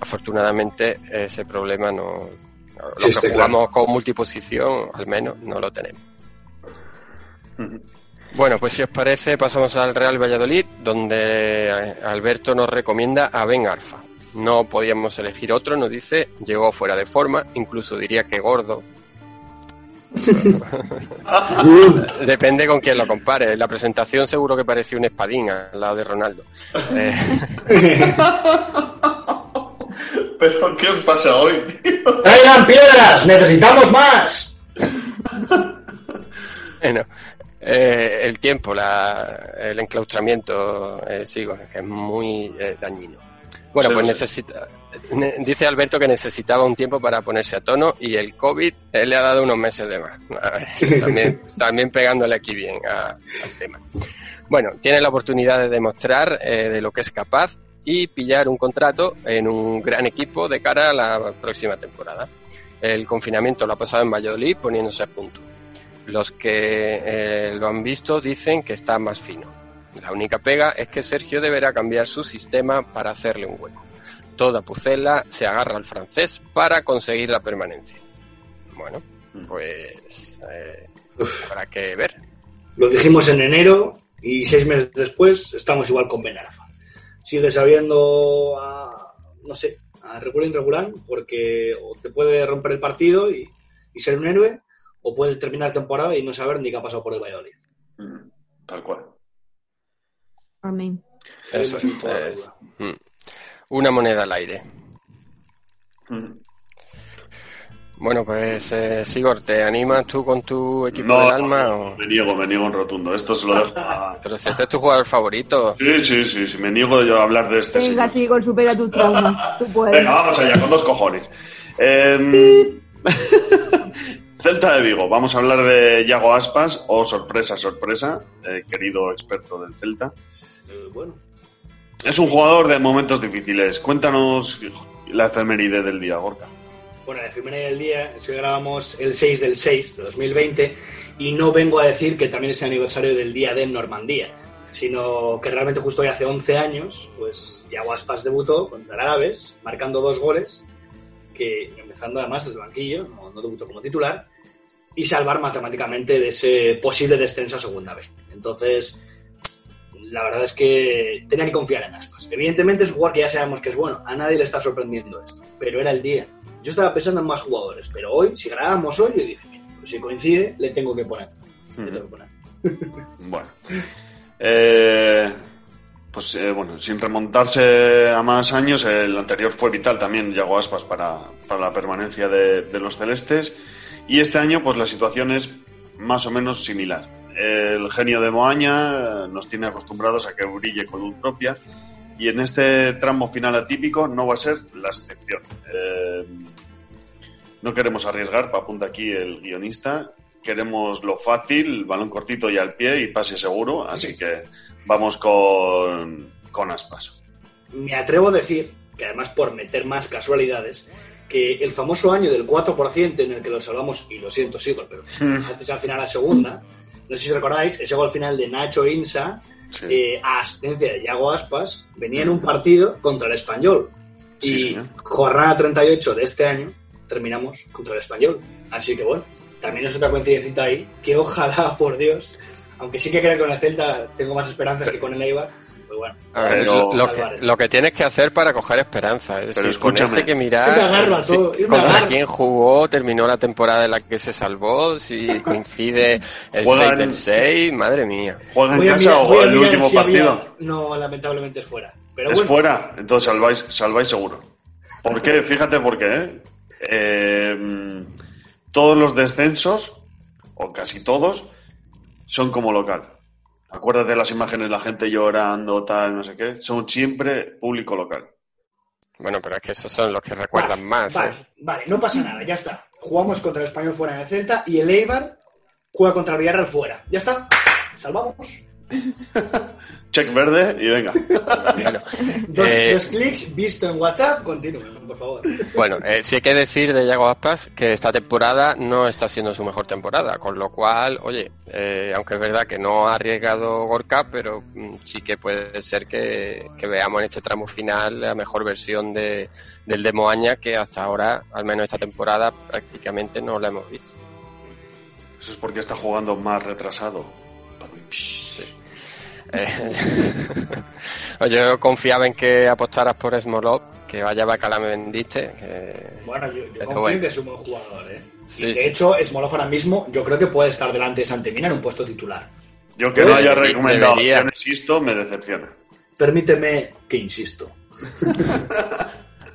afortunadamente, ese problema no. Los Sí, que jugamos con multiposición, al menos, no lo tenemos. Bueno, pues si os parece, pasamos al Real Valladolid, donde Alberto nos recomienda a Ben Arfa. No podíamos elegir otro, nos dice, llegó fuera de forma, incluso diría que gordo. Depende con quién lo compare. En la presentación seguro que parecía un espadín al lado de Ronaldo. Eh, ¿Pero qué os pasa hoy, tío? ¡Traigan piedras! ¡Necesitamos más! Bueno, eh, el tiempo, la, el enclaustramiento, eh, sigo, que es muy eh, dañino. Bueno, Sí, pues necesita, ne- dice Alberto que necesitaba un tiempo para ponerse a tono y el COVID eh, le ha dado unos meses de más. Ver, también, también pegándole aquí bien a- al tema. Bueno, tiene la oportunidad de demostrar eh, de lo que es capaz y pillar un contrato en un gran equipo de cara a la próxima temporada. El confinamiento lo ha pasado en Valladolid poniéndose a punto. Los que eh, lo han visto dicen que está más fino. La única pega es que Sergio deberá cambiar su sistema para hacerle un hueco. Toda Pucela se agarra al francés para conseguir la permanencia. Bueno, pues eh, habrá que ver. Lo dijimos en enero y seis meses después estamos igual con Ben Arfa. Sigue sabiendo a, no sé, a regular irregular porque o te puede romper el partido y, y ser un héroe o puede terminar temporada y no saber ni qué ha pasado por el Valladolid. Mm, Tal cual. Amén. Eso es, mm, una moneda al aire. Mm. Bueno, pues eh, Sigor, ¿te animas tú con tu equipo No, del alma? o- me niego, me niego en rotundo. Esto se lo dejo a... Pero si este es tu jugador favorito. Sí, sí, sí, sí, me niego yo a hablar de este Venga, señor. Sigor, supera tu trauma. Tú puedes. Venga, vamos allá, con dos cojones. Em, Celta de Vigo, vamos a hablar de Yago Aspas, o sorpresa, sorpresa, eh, querido experto del Celta. Eh, bueno, Es un jugador de momentos difíciles. Cuéntanos la efeméride del día, Gorka. Bueno, la efeméride del día es que grabamos el 6 del 6 de 2020 y no vengo a decir que también es el aniversario del día de Normandía, sino que realmente justo hoy hace 11 años, pues Iago Aspas debutó contra Árabes, marcando dos goles, que empezando además desde el banquillo, no, no debutó como titular, y salvar matemáticamente de ese posible descenso a segunda B. Entonces, la verdad es que tenía que confiar en Aspas. Evidentemente es un jugador que ya sabemos que es bueno, a nadie le está sorprendiendo esto, pero era el día. Yo estaba pensando en más jugadores, pero hoy, si grabamos hoy, yo dije, mira, pues si coincide, le tengo que poner. Le tengo que poner. Bueno. Eh, pues eh, bueno, sin remontarse a más años, el anterior fue vital también, Yago Aspas, para, para la permanencia de, de los celestes. Y este año, pues la situación es más o menos similar. El genio de Moaña eh, nos tiene acostumbrados a que brille con luz propia. Y en este tramo final atípico no va a ser la excepción. Eh, no queremos arriesgar, apunta aquí el guionista. Queremos lo fácil, balón cortito y al pie y pase seguro. Así que vamos con, con Aspas. Me atrevo a decir, que además por meter más casualidades, que el famoso año del 4% en el que lo salvamos, y lo siento, sí, pero antes al final la segunda, no sé si recordáis, ese gol final de Nacho Insa, eh, a asistencia de Yago Aspas, venía en un partido contra el Español. Sí, y señor. jornada 38 de este año, terminamos contra el Español. Así que bueno, también es otra coincidencia ahí, que ojalá, por Dios, aunque sí que creo que con el Celta tengo más esperanzas que con el Eibar, bueno. A ver, Pero- lo, que, lo que tienes que hacer para coger esperanza es Pero decir, escúchame. ponerte que me mirar si- me contra quién jugó, terminó la temporada en la que se salvó, si coincide el Juegan- 6 del 6, madre mía. ¿Juega en casa o el último si había- partido? No, lamentablemente es fuera. Pero es bueno, fuera, entonces salváis, salváis seguro. ¿Por qué? Fíjate por qué. ¿eh? Eh, todos los descensos, o casi todos, son como local. Acuérdate de las imágenes, la gente llorando, tal, no sé qué. Son siempre público local. Bueno, pero es que esos son los que recuerdan más. vale, ¿eh? vale, no pasa nada, ya está. Jugamos contra el Español fuera el Celta y el Eibar juega contra el Villarreal fuera. Ya está, salvamos. Check verde y venga. Bueno, Dos, eh, dos clics, visto en WhatsApp, continúen, por favor. Bueno, eh, sí hay que decir de Yago Aspas que esta temporada no está siendo su mejor temporada, con lo cual, oye, eh, aunque es verdad que no ha arriesgado Gorka, pero mm, sí que puede ser que, que veamos en este tramo final la mejor versión de, del de Moaña que hasta ahora, al menos esta temporada, prácticamente no la hemos visto. Eso es porque está jugando más retrasado. Eh, yo confiaba en que apostaras por Smolov, que vaya Bacala me vendiste. que- Bueno, yo, yo confío bueno. en que es un buen jugador, ¿eh? Sí, y de sí. hecho, Smolov ahora mismo yo creo que puede estar delante de Santemina en un puesto titular. Yo que no haya recomendado debería. opciones, insisto, me decepciona. Permíteme que insisto.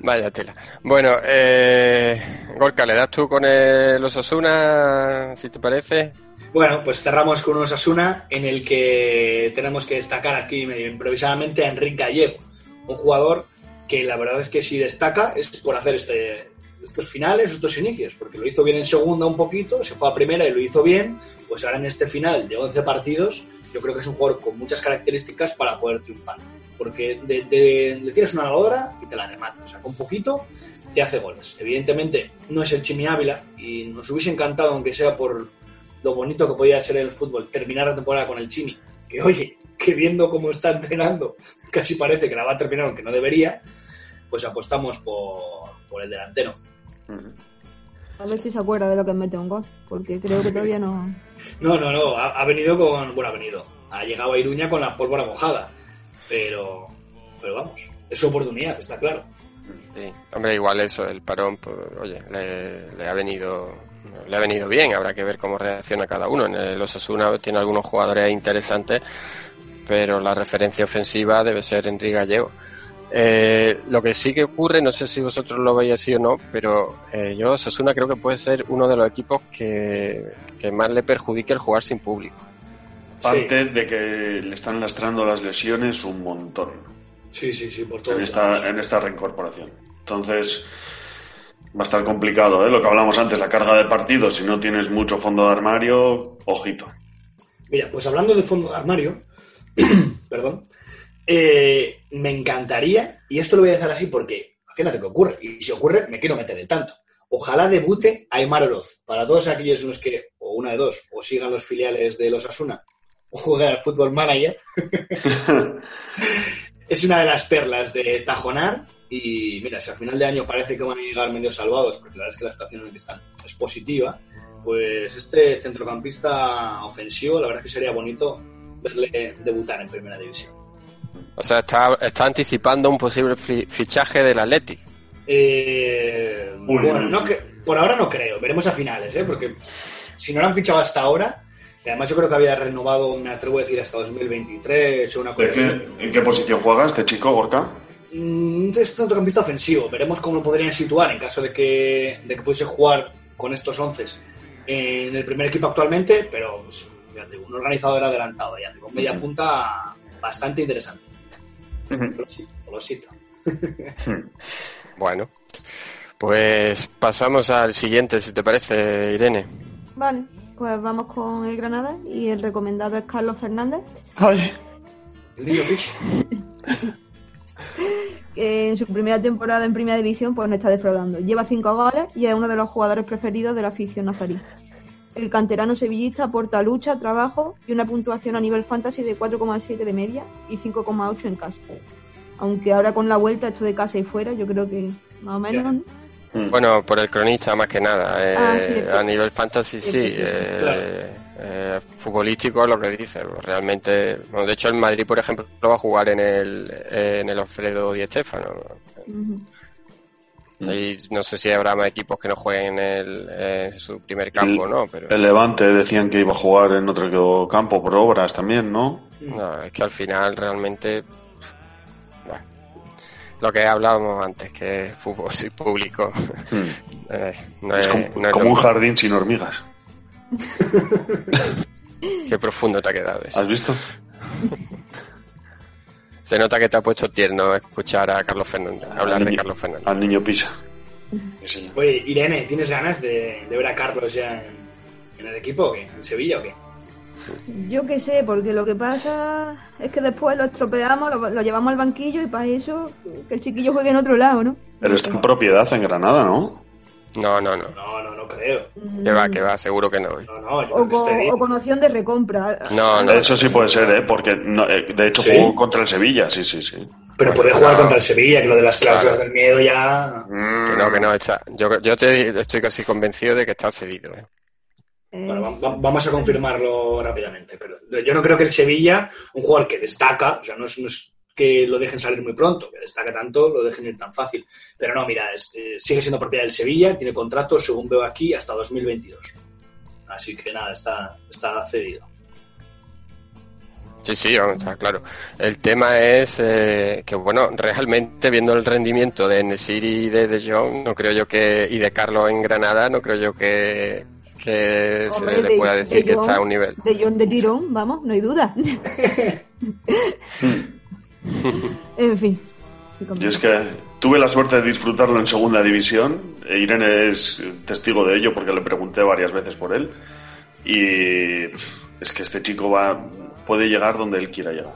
Vaya tela. Bueno, eh, Gorka, ¿le das tú con el Osasuna, si te parece? Bueno, pues cerramos con un Osasuna en el que tenemos que destacar aquí medio improvisadamente a Enrique Gallego, un jugador que la verdad es que si destaca es por hacer este, estos finales, estos inicios, porque lo hizo bien en segunda un poquito, se fue a primera y lo hizo bien, pues ahora en este final de 11 partidos yo creo que es un jugador con muchas características para poder triunfar, porque de- de- le tienes una lavadora y te la remata, o sea, con poquito te hace goles. Evidentemente no es el Chimi Ávila y nos hubiese encantado, aunque sea por lo bonito que podía ser el fútbol, terminar la temporada con el Chimi, que oye, que viendo cómo está entrenando, casi parece que la va a terminar aunque no debería, pues apostamos por, por el delantero. A ver si se acuerda de lo que mete un gol, porque creo que todavía no. No, no, no, ha, ha venido con, bueno, ha venido, ha llegado a Iruña con la pólvora mojada, pero, pero vamos, es su oportunidad, está claro. Sí. Hombre, igual eso, el parón, pues, oye, le, le ha venido le ha venido bien, habrá que ver cómo reacciona cada uno. En el Osasuna tiene algunos jugadores interesantes, pero la referencia ofensiva debe ser Enrique Gallego. Eh, lo que sí que ocurre, no sé si vosotros lo veis así o no, pero eh, yo Osasuna creo que puede ser uno de los equipos que, que más le perjudique el jugar sin público. Aparte de que le están lastrando las lesiones un montón Sí, sí, sí, por todo. en esta, en esta reincorporación. Entonces, va a estar complicado, ¿eh? Lo que hablamos antes, la carga de partidos, si no tienes mucho fondo de armario, ojito. Mira, pues hablando de fondo de armario, perdón, eh, me encantaría, y esto lo voy a decir así porque imagínate que ocurre, y si ocurre, me quiero meter de tanto. Ojalá debute Aymar Oroz. Para todos aquellos en los que, o una de dos, o sigan los filiales de los Asuna, o jueguen al fútbol manager, es una de las perlas de Tajonar. Y mira, si al final de año parece que van a llegar medio salvados, porque la verdad es que la situación en la que están es positiva, pues este centrocampista ofensivo, la verdad es que sería bonito verle debutar en primera división. O sea, está, está anticipando un posible fi- fichaje del Athletic. Eh, bueno, no que, por ahora no creo, veremos a finales, ¿eh? porque si no lo han fichado hasta ahora, y además yo creo que había renovado, me atrevo a decir, hasta 2023 o una cosa ¿De qué- así. ¿En qué posición juega este chico, Gorka? Mm, Es centrocampista ofensivo. Veremos cómo lo podrían situar en caso de que, de que pudiese jugar con estos once en el primer equipo actualmente, pero pues, ya te digo, un organizador adelantado, ya digo, media punta bastante interesante. Golosito. Bueno, pues pasamos al siguiente, si te parece, Irene. Vale, pues vamos con el Granada y el recomendado es Carlos Fernández. Ay. El niño picha. que en su primera temporada en Primera División pues no está defraudando. Lleva cinco goles y es uno de los jugadores preferidos de la afición nazarí. El canterano sevillista aporta lucha, trabajo y una puntuación a nivel fantasy de 4,7 de media y 5,8 en casa. Aunque ahora con la vuelta, esto de casa y fuera, yo creo que más o menos. ¿no? Mm. Bueno, por el cronista más que nada. eh, Ah, a nivel fantasy sí. Eh, Claro. eh, futbolístico lo que dice. Realmente, bueno, de hecho el Madrid, por ejemplo, va a jugar en el, en el Alfredo Di Stéfano. Y no sé si habrá más equipos que no jueguen en, el, en su primer campo, El- ¿no? Pero El Levante decían que iba a jugar en otro campo por obras también, ¿no? no, es que al final realmente... lo que hablábamos antes, que es fútbol sin público, Mm. eh, no Es es, como, no es como lo un jardín sin hormigas. Qué profundo te ha quedado eso. ¿Has visto? Se nota que te ha puesto tierno escuchar a Carlos Fernández, hablar de Carlos Fernández. Al niño Pisa. Sí, señor. Oye, Irene, ¿tienes ganas de, de ver a Carlos ya en, en el equipo o qué? ¿En Sevilla o qué? Yo qué sé, porque lo que pasa es que después lo estropeamos, lo, lo llevamos al banquillo y para eso que el chiquillo juegue en otro lado, ¿no? Pero está en propiedad en Granada, ¿no? No, no, no. No, no, no creo. Que va, que va, seguro que no. No, no, yo O con, o opción de recompra. No, no. Eso sí puede ser, ¿eh? Porque no, eh, de hecho ¿Sí? jugó contra el Sevilla, sí, sí, sí. Pero Bueno, puede jugar no. contra el Sevilla, que lo de las cláusulas Claro. del miedo ya... Que no, que no, está. Yo, yo te, estoy casi convencido de que está cedido. ¿eh? Eh, Bueno, va- vamos a confirmarlo rápidamente. Pero yo no creo que el Sevilla, un jugador que destaca, o sea, no es, no es que lo dejen salir muy pronto, que destaca tanto, lo dejen ir tan fácil. Pero no, mira, es- eh, sigue siendo propiedad del Sevilla, tiene contrato, según veo aquí, hasta 2022. Así que nada, está, está cedido. Sí, sí, vamos, está claro. El tema es eh, que, bueno, realmente viendo el rendimiento de Nesiri y de De Jong, no creo yo que, y de Carlos en Granada, no creo yo que, que Hombre, se le de- pueda de decir que está a un nivel. De John de Tirón, vamos, no hay duda. en fin. Yo es que tuve la suerte de disfrutarlo en segunda división. e Irene es testigo de ello porque le pregunté varias veces por él. Y es que este chico va puede llegar donde él quiera llegar.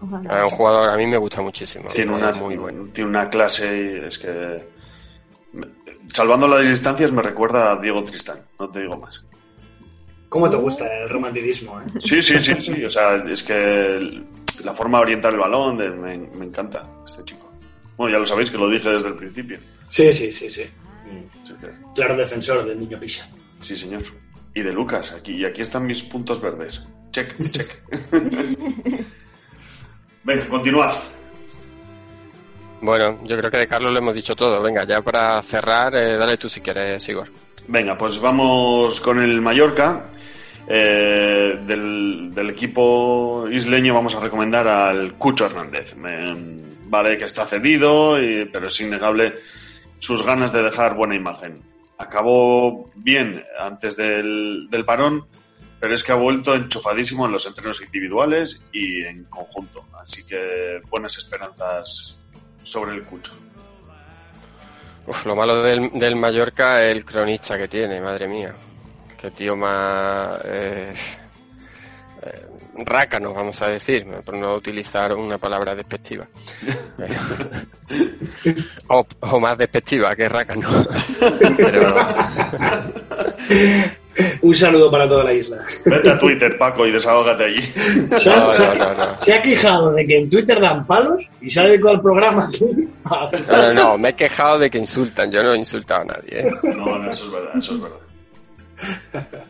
Ojalá. Es un jugador, a mí me gusta muchísimo. Tiene una, muy bueno. tiene una clase y es que salvando las distancias me recuerda a Diego Tristán, no te digo más. ¿Cómo te gusta el romanticismo? eh? Sí, sí, sí, sí. O sea, es que la forma de orientar el balón me, me encanta este chico. Bueno, ya lo sabéis que lo dije desde el principio. Sí, sí, sí, sí. Que, Claro defensor del niño Pisa. sí, señor. Y de Lucas, aquí, y aquí están mis puntos verdes. Check, check. Venga, continuad. Bueno, yo creo que de Carlos lo hemos dicho todo. Venga, ya para cerrar, eh, dale tú si quieres, Igor. Venga, pues vamos con el Mallorca. Eh, del, equipo isleño vamos a recomendar al Cucho Hernández. Vale que está cedido, y- pero es innegable sus ganas de dejar buena imagen. Acabó bien antes del, del parón, pero es que ha vuelto enchufadísimo en los entrenos individuales y en conjunto. Así que buenas esperanzas sobre el Cucho. Uf, lo malo del, del Mallorca es el cronista que tiene, madre mía. Qué tío más... Eh, eh, rácano, vamos a decir, por no utilizar una palabra despectiva. o, o más despectiva que rácano. Pero, Un saludo para toda la isla. Vete a Twitter, Paco, y desahógate allí. Se ha, No, se ha- no, no, no. se ha quejado de que en Twitter dan palos y se ha dedicado al programa a no, no, no, me he quejado de que insultan, yo no he insultado a nadie. ¿eh? No, no, eso es verdad, eso es verdad.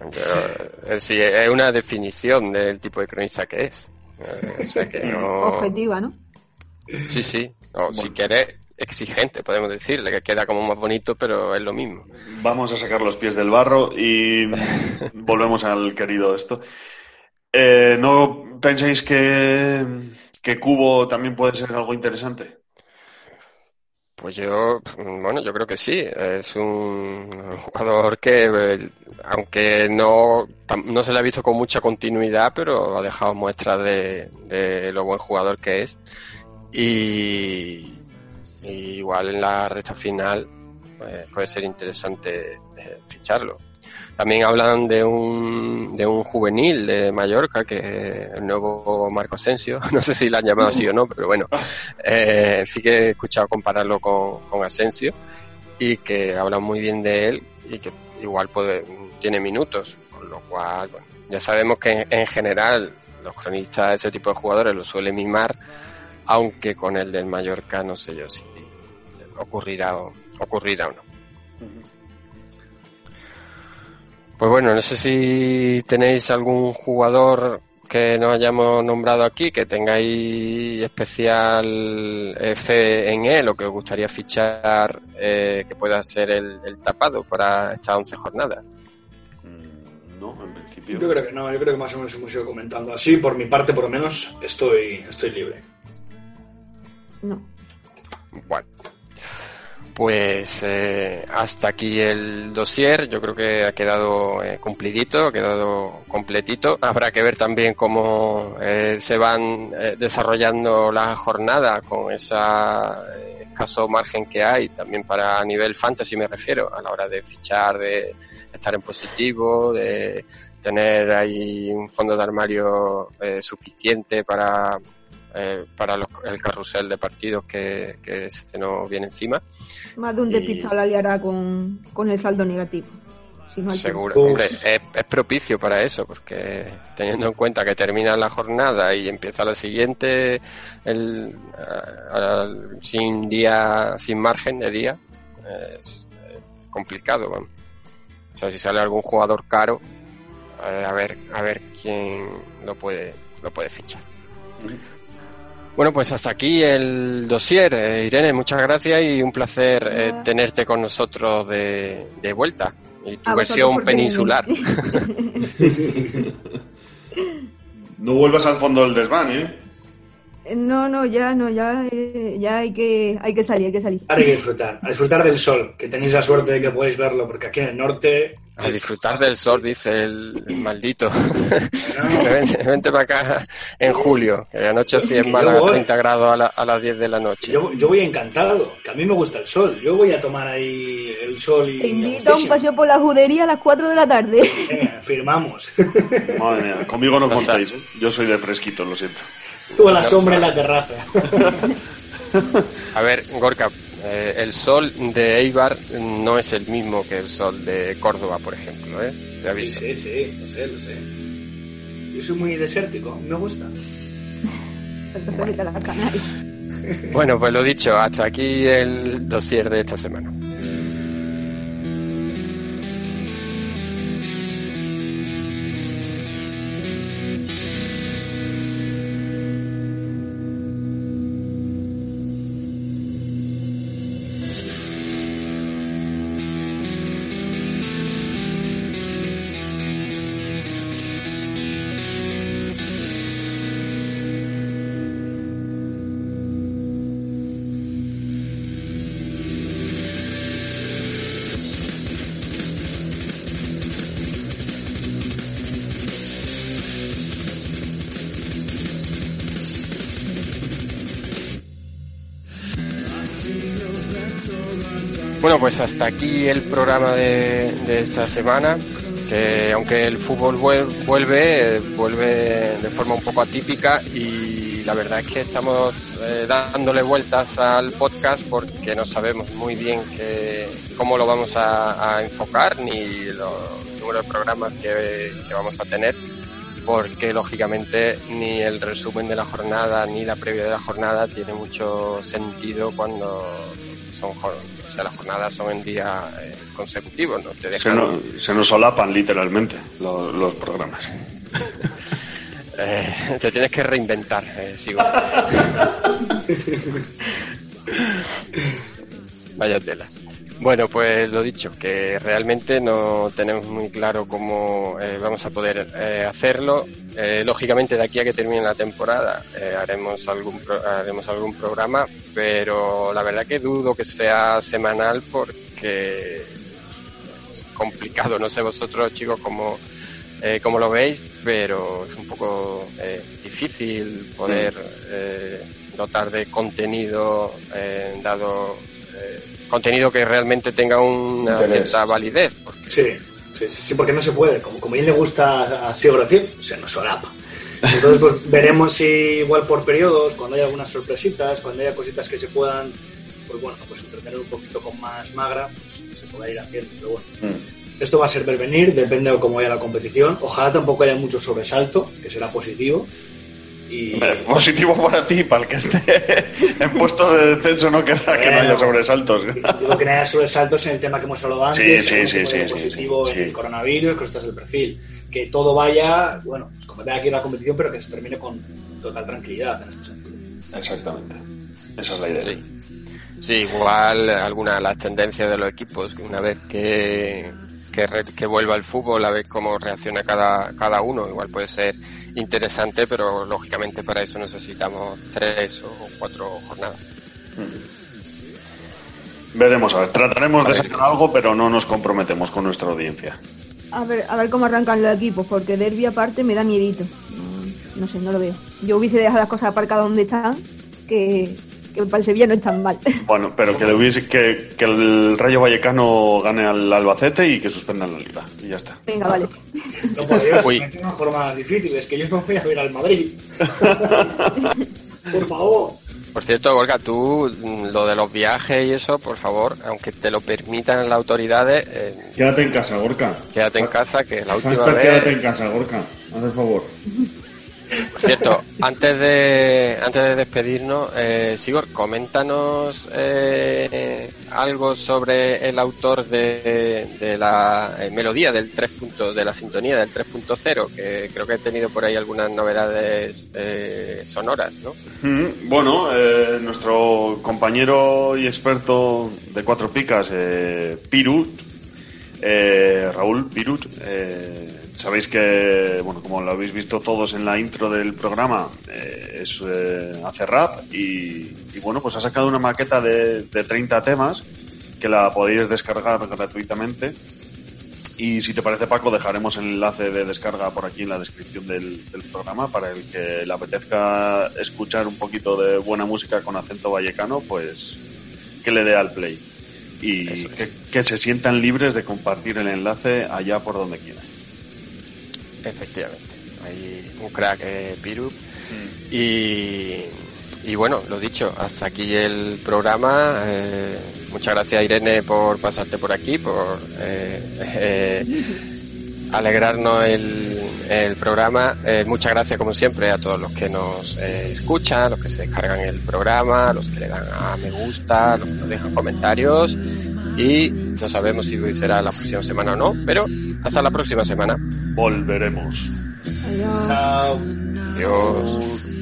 Yo, eh, sí, es una definición del tipo de cronista que es. Eh, o sea que no... Objetiva, ¿no? Sí, sí. O si quieres, exigente, podemos decirle, que queda como más bonito, pero es lo mismo. Vamos a sacar los pies del barro y volvemos al querido esto. Eh, ¿No pensáis que, que Cubo también puede ser algo interesante? Pues yo, bueno, yo creo que sí. Es un jugador que, aunque no, no se le ha visto con mucha continuidad, pero ha dejado muestras de, de lo buen jugador que es. Y, y igual en la recta final pues, puede ser interesante eh, ficharlo. También hablan de un de un juvenil de Mallorca, que el nuevo Marco Asensio, no sé si lo han llamado así o no, pero bueno, eh, sí que he escuchado compararlo con, con Asensio y que habla muy bien de él y que igual puede, tiene minutos, con lo cual, bueno, ya sabemos que en, en general los cronistas de ese tipo de jugadores lo suelen mimar, aunque con el del Mallorca no sé yo si ocurrirá o, ocurrirá o no. Pues bueno, no sé si tenéis algún jugador que no hayamos nombrado aquí, que tengáis especial eh, fe en él o que os gustaría fichar eh, que pueda ser el, el tapado para estas 11 jornadas. No, en principio. Yo creo que no, yo creo que más o menos hemos ido comentando así. Por mi parte, por lo menos, estoy, estoy libre. No. Bueno, pues eh, hasta aquí el dossier. Yo creo que ha quedado eh, cumplidito, ha quedado completito. Habrá que ver también cómo eh, se van eh, desarrollando la jornada con ese escaso margen que hay, también para nivel fantasy me refiero, a la hora de fichar, de estar en positivo, de tener ahí un fondo de armario eh, suficiente para eh, para los- el carrusel de partidos que, que se nos viene encima. Más de un Y- despistado la liará con, con el saldo negativo. Si no hay Seguro, hombre, es, es propicio para eso, porque teniendo en cuenta que termina la jornada y empieza la siguiente el, sin día, sin margen de día, es, complicado. vamos. O sea, si sale algún jugador caro, eh, a ver, a ver quién lo puede, lo puede fichar. Bueno, pues hasta aquí el dossier. Eh, Irene, muchas gracias y un placer eh, tenerte con nosotros de, de vuelta. Y tu versión peninsular. No vuelvas al fondo del desván, ¿eh? No, no, ya, no, ya, eh, ya hay que, hay que salir, hay que salir. Hay que disfrutar, a disfrutar del sol, que tenéis la suerte de que podéis verlo, porque aquí en el norte. A disfrutar del sol, dice el, maldito. vente, vente para acá en julio, que anochece en Málaga voy. 30 grados a, la- a las 10 de la noche. Yo, yo voy encantado, que a mí me gusta el sol. Yo voy a tomar ahí el sol y. Te invito a un paseo por la judería a las 4 de la tarde. Venga, firmamos. Madre mía, conmigo no contáis, ¿eh? Yo soy de fresquito, lo siento. Tú a la sombra en la terraza. A ver, Gorka, eh, el sol de Eibar no es el mismo que el sol de Córdoba, por ejemplo, ¿eh? Te Sí, sí, sí, lo sé, lo sé. Yo soy muy desértico, me gusta. Bueno, pues lo dicho, hasta aquí el dossier de esta semana. Bueno, pues hasta aquí el programa de, esta semana. Que aunque el fútbol vuel- vuelve, vuelve de forma un poco atípica y la verdad es que estamos eh, dándole vueltas al podcast porque no sabemos muy bien que, cómo lo vamos a, enfocar ni los números de programas que, vamos a tener porque lógicamente ni el resumen de la jornada ni la previa de la jornada tiene mucho sentido cuando son o jornadas son en días eh, consecutivos, no te Se, dejan no- se nos solapan literalmente los, los programas. eh, te tienes que reinventar, eh, sigo. Vaya tela. Bueno, pues lo dicho, que realmente no tenemos muy claro cómo eh, vamos a poder eh, hacerlo. Eh, lógicamente, de aquí a que termine la temporada eh, haremos algún pro- haremos algún programa, pero la verdad que dudo que sea semanal porque es complicado. No sé vosotros, chicos, cómo eh, cómo lo veis, pero es un poco eh, difícil poder eh, dotar de contenido eh, dado eh, contenido que realmente tenga una Interés. cierta validez. Porque Sí. Sí, porque no se puede. Como, como a él le gusta así decir, se nos solapa. Entonces, pues veremos si igual por periodos, cuando haya algunas sorpresitas, cuando haya cositas que se puedan, pues bueno, pues entretener un poquito con más magra, pues se pueda ir haciendo. Pero bueno, Mm. esto va a ser ver venir, depende de cómo vaya la competición. Ojalá tampoco haya mucho sobresalto, que será positivo. Y Hombre, positivo para ti, para el que esté en puestos de descenso no querrá que no haya sobresaltos. digo que no haya sobresaltos en el tema que hemos hablado antes, Sí, sí, que sí, positivo sí, en el coronavirus, cosas del perfil. Que todo vaya, bueno, pues como tenga que ir a la competición, pero que se termine con total tranquilidad en este sentido. Exactamente. Esa es la idea. Sí. Sí, igual alguna de las tendencias de los equipos, que una vez que, que, re- que vuelva el fútbol, a ver cómo reacciona cada, cada uno, igual puede ser interesante, pero lógicamente para eso necesitamos tres o cuatro jornadas. Veremos, a ver, trataremos de sacar algo, pero no nos comprometemos con nuestra audiencia. A ver, a ver cómo arrancan los equipos, porque Derby aparte me da miedito. No, no sé, no lo veo. Yo hubiese dejado las cosas aparcadas donde están, que, que para el Sevilla no están mal. Bueno, pero que, le hubiese, que, que el Rayo Vallecano gane al Albacete y que suspendan la liga. Y ya está. Venga, vale. No, por Dios, Uy. me tengo jornadas difíciles, que yo no voy a ver al Madrid. por favor. Por cierto, Olga, tú mm, lo de los viajes y eso, por favor, aunque te lo permitan las autoridades, eh, Quédate en casa, Gorka. quédate en casa, que la última Hashtag vez... quédate en casa, Gorka. Haz el favor. Por cierto, antes de antes de despedirnos, eh, Sigor, coméntanos eh, algo sobre el autor de, la eh, melodía del 3. punto- de la sintonía del 3.0, que creo que he tenido por ahí algunas novedades eh, sonoras, ¿no? Mm, Bueno, eh, nuestro compañero y experto de cuatro picas, eh, Pirut, eh, Raúl Pirut, eh, sabéis que, bueno, como lo habéis visto todos en la intro del programa, eh, es, eh, hace rap y, y, bueno, pues ha sacado una maqueta de, de 30 temas que la podéis descargar gratuitamente. Y si te parece, Paco, dejaremos el enlace de descarga por aquí en la descripción del, del programa para el que le apetezca escuchar un poquito de buena música con acento vallecano, pues que le dé al play. Y Eso es. que, que se sientan libres de compartir el enlace allá por donde quieran. Efectivamente. Hay un crack eh, Piru. Y, y bueno, lo dicho, hasta aquí el programa. Eh, muchas gracias Irene por pasarte por aquí, por eh, eh, alegrarnos el, el programa. Muchas gracias como siempre a todos los que nos escuchan, los que se descargan el programa, los que le dan a me gusta, los que nos dejan comentarios. Y no sabemos si será la próxima semana o no, pero hasta la próxima semana. Volveremos. Adiós. Chao. Adiós.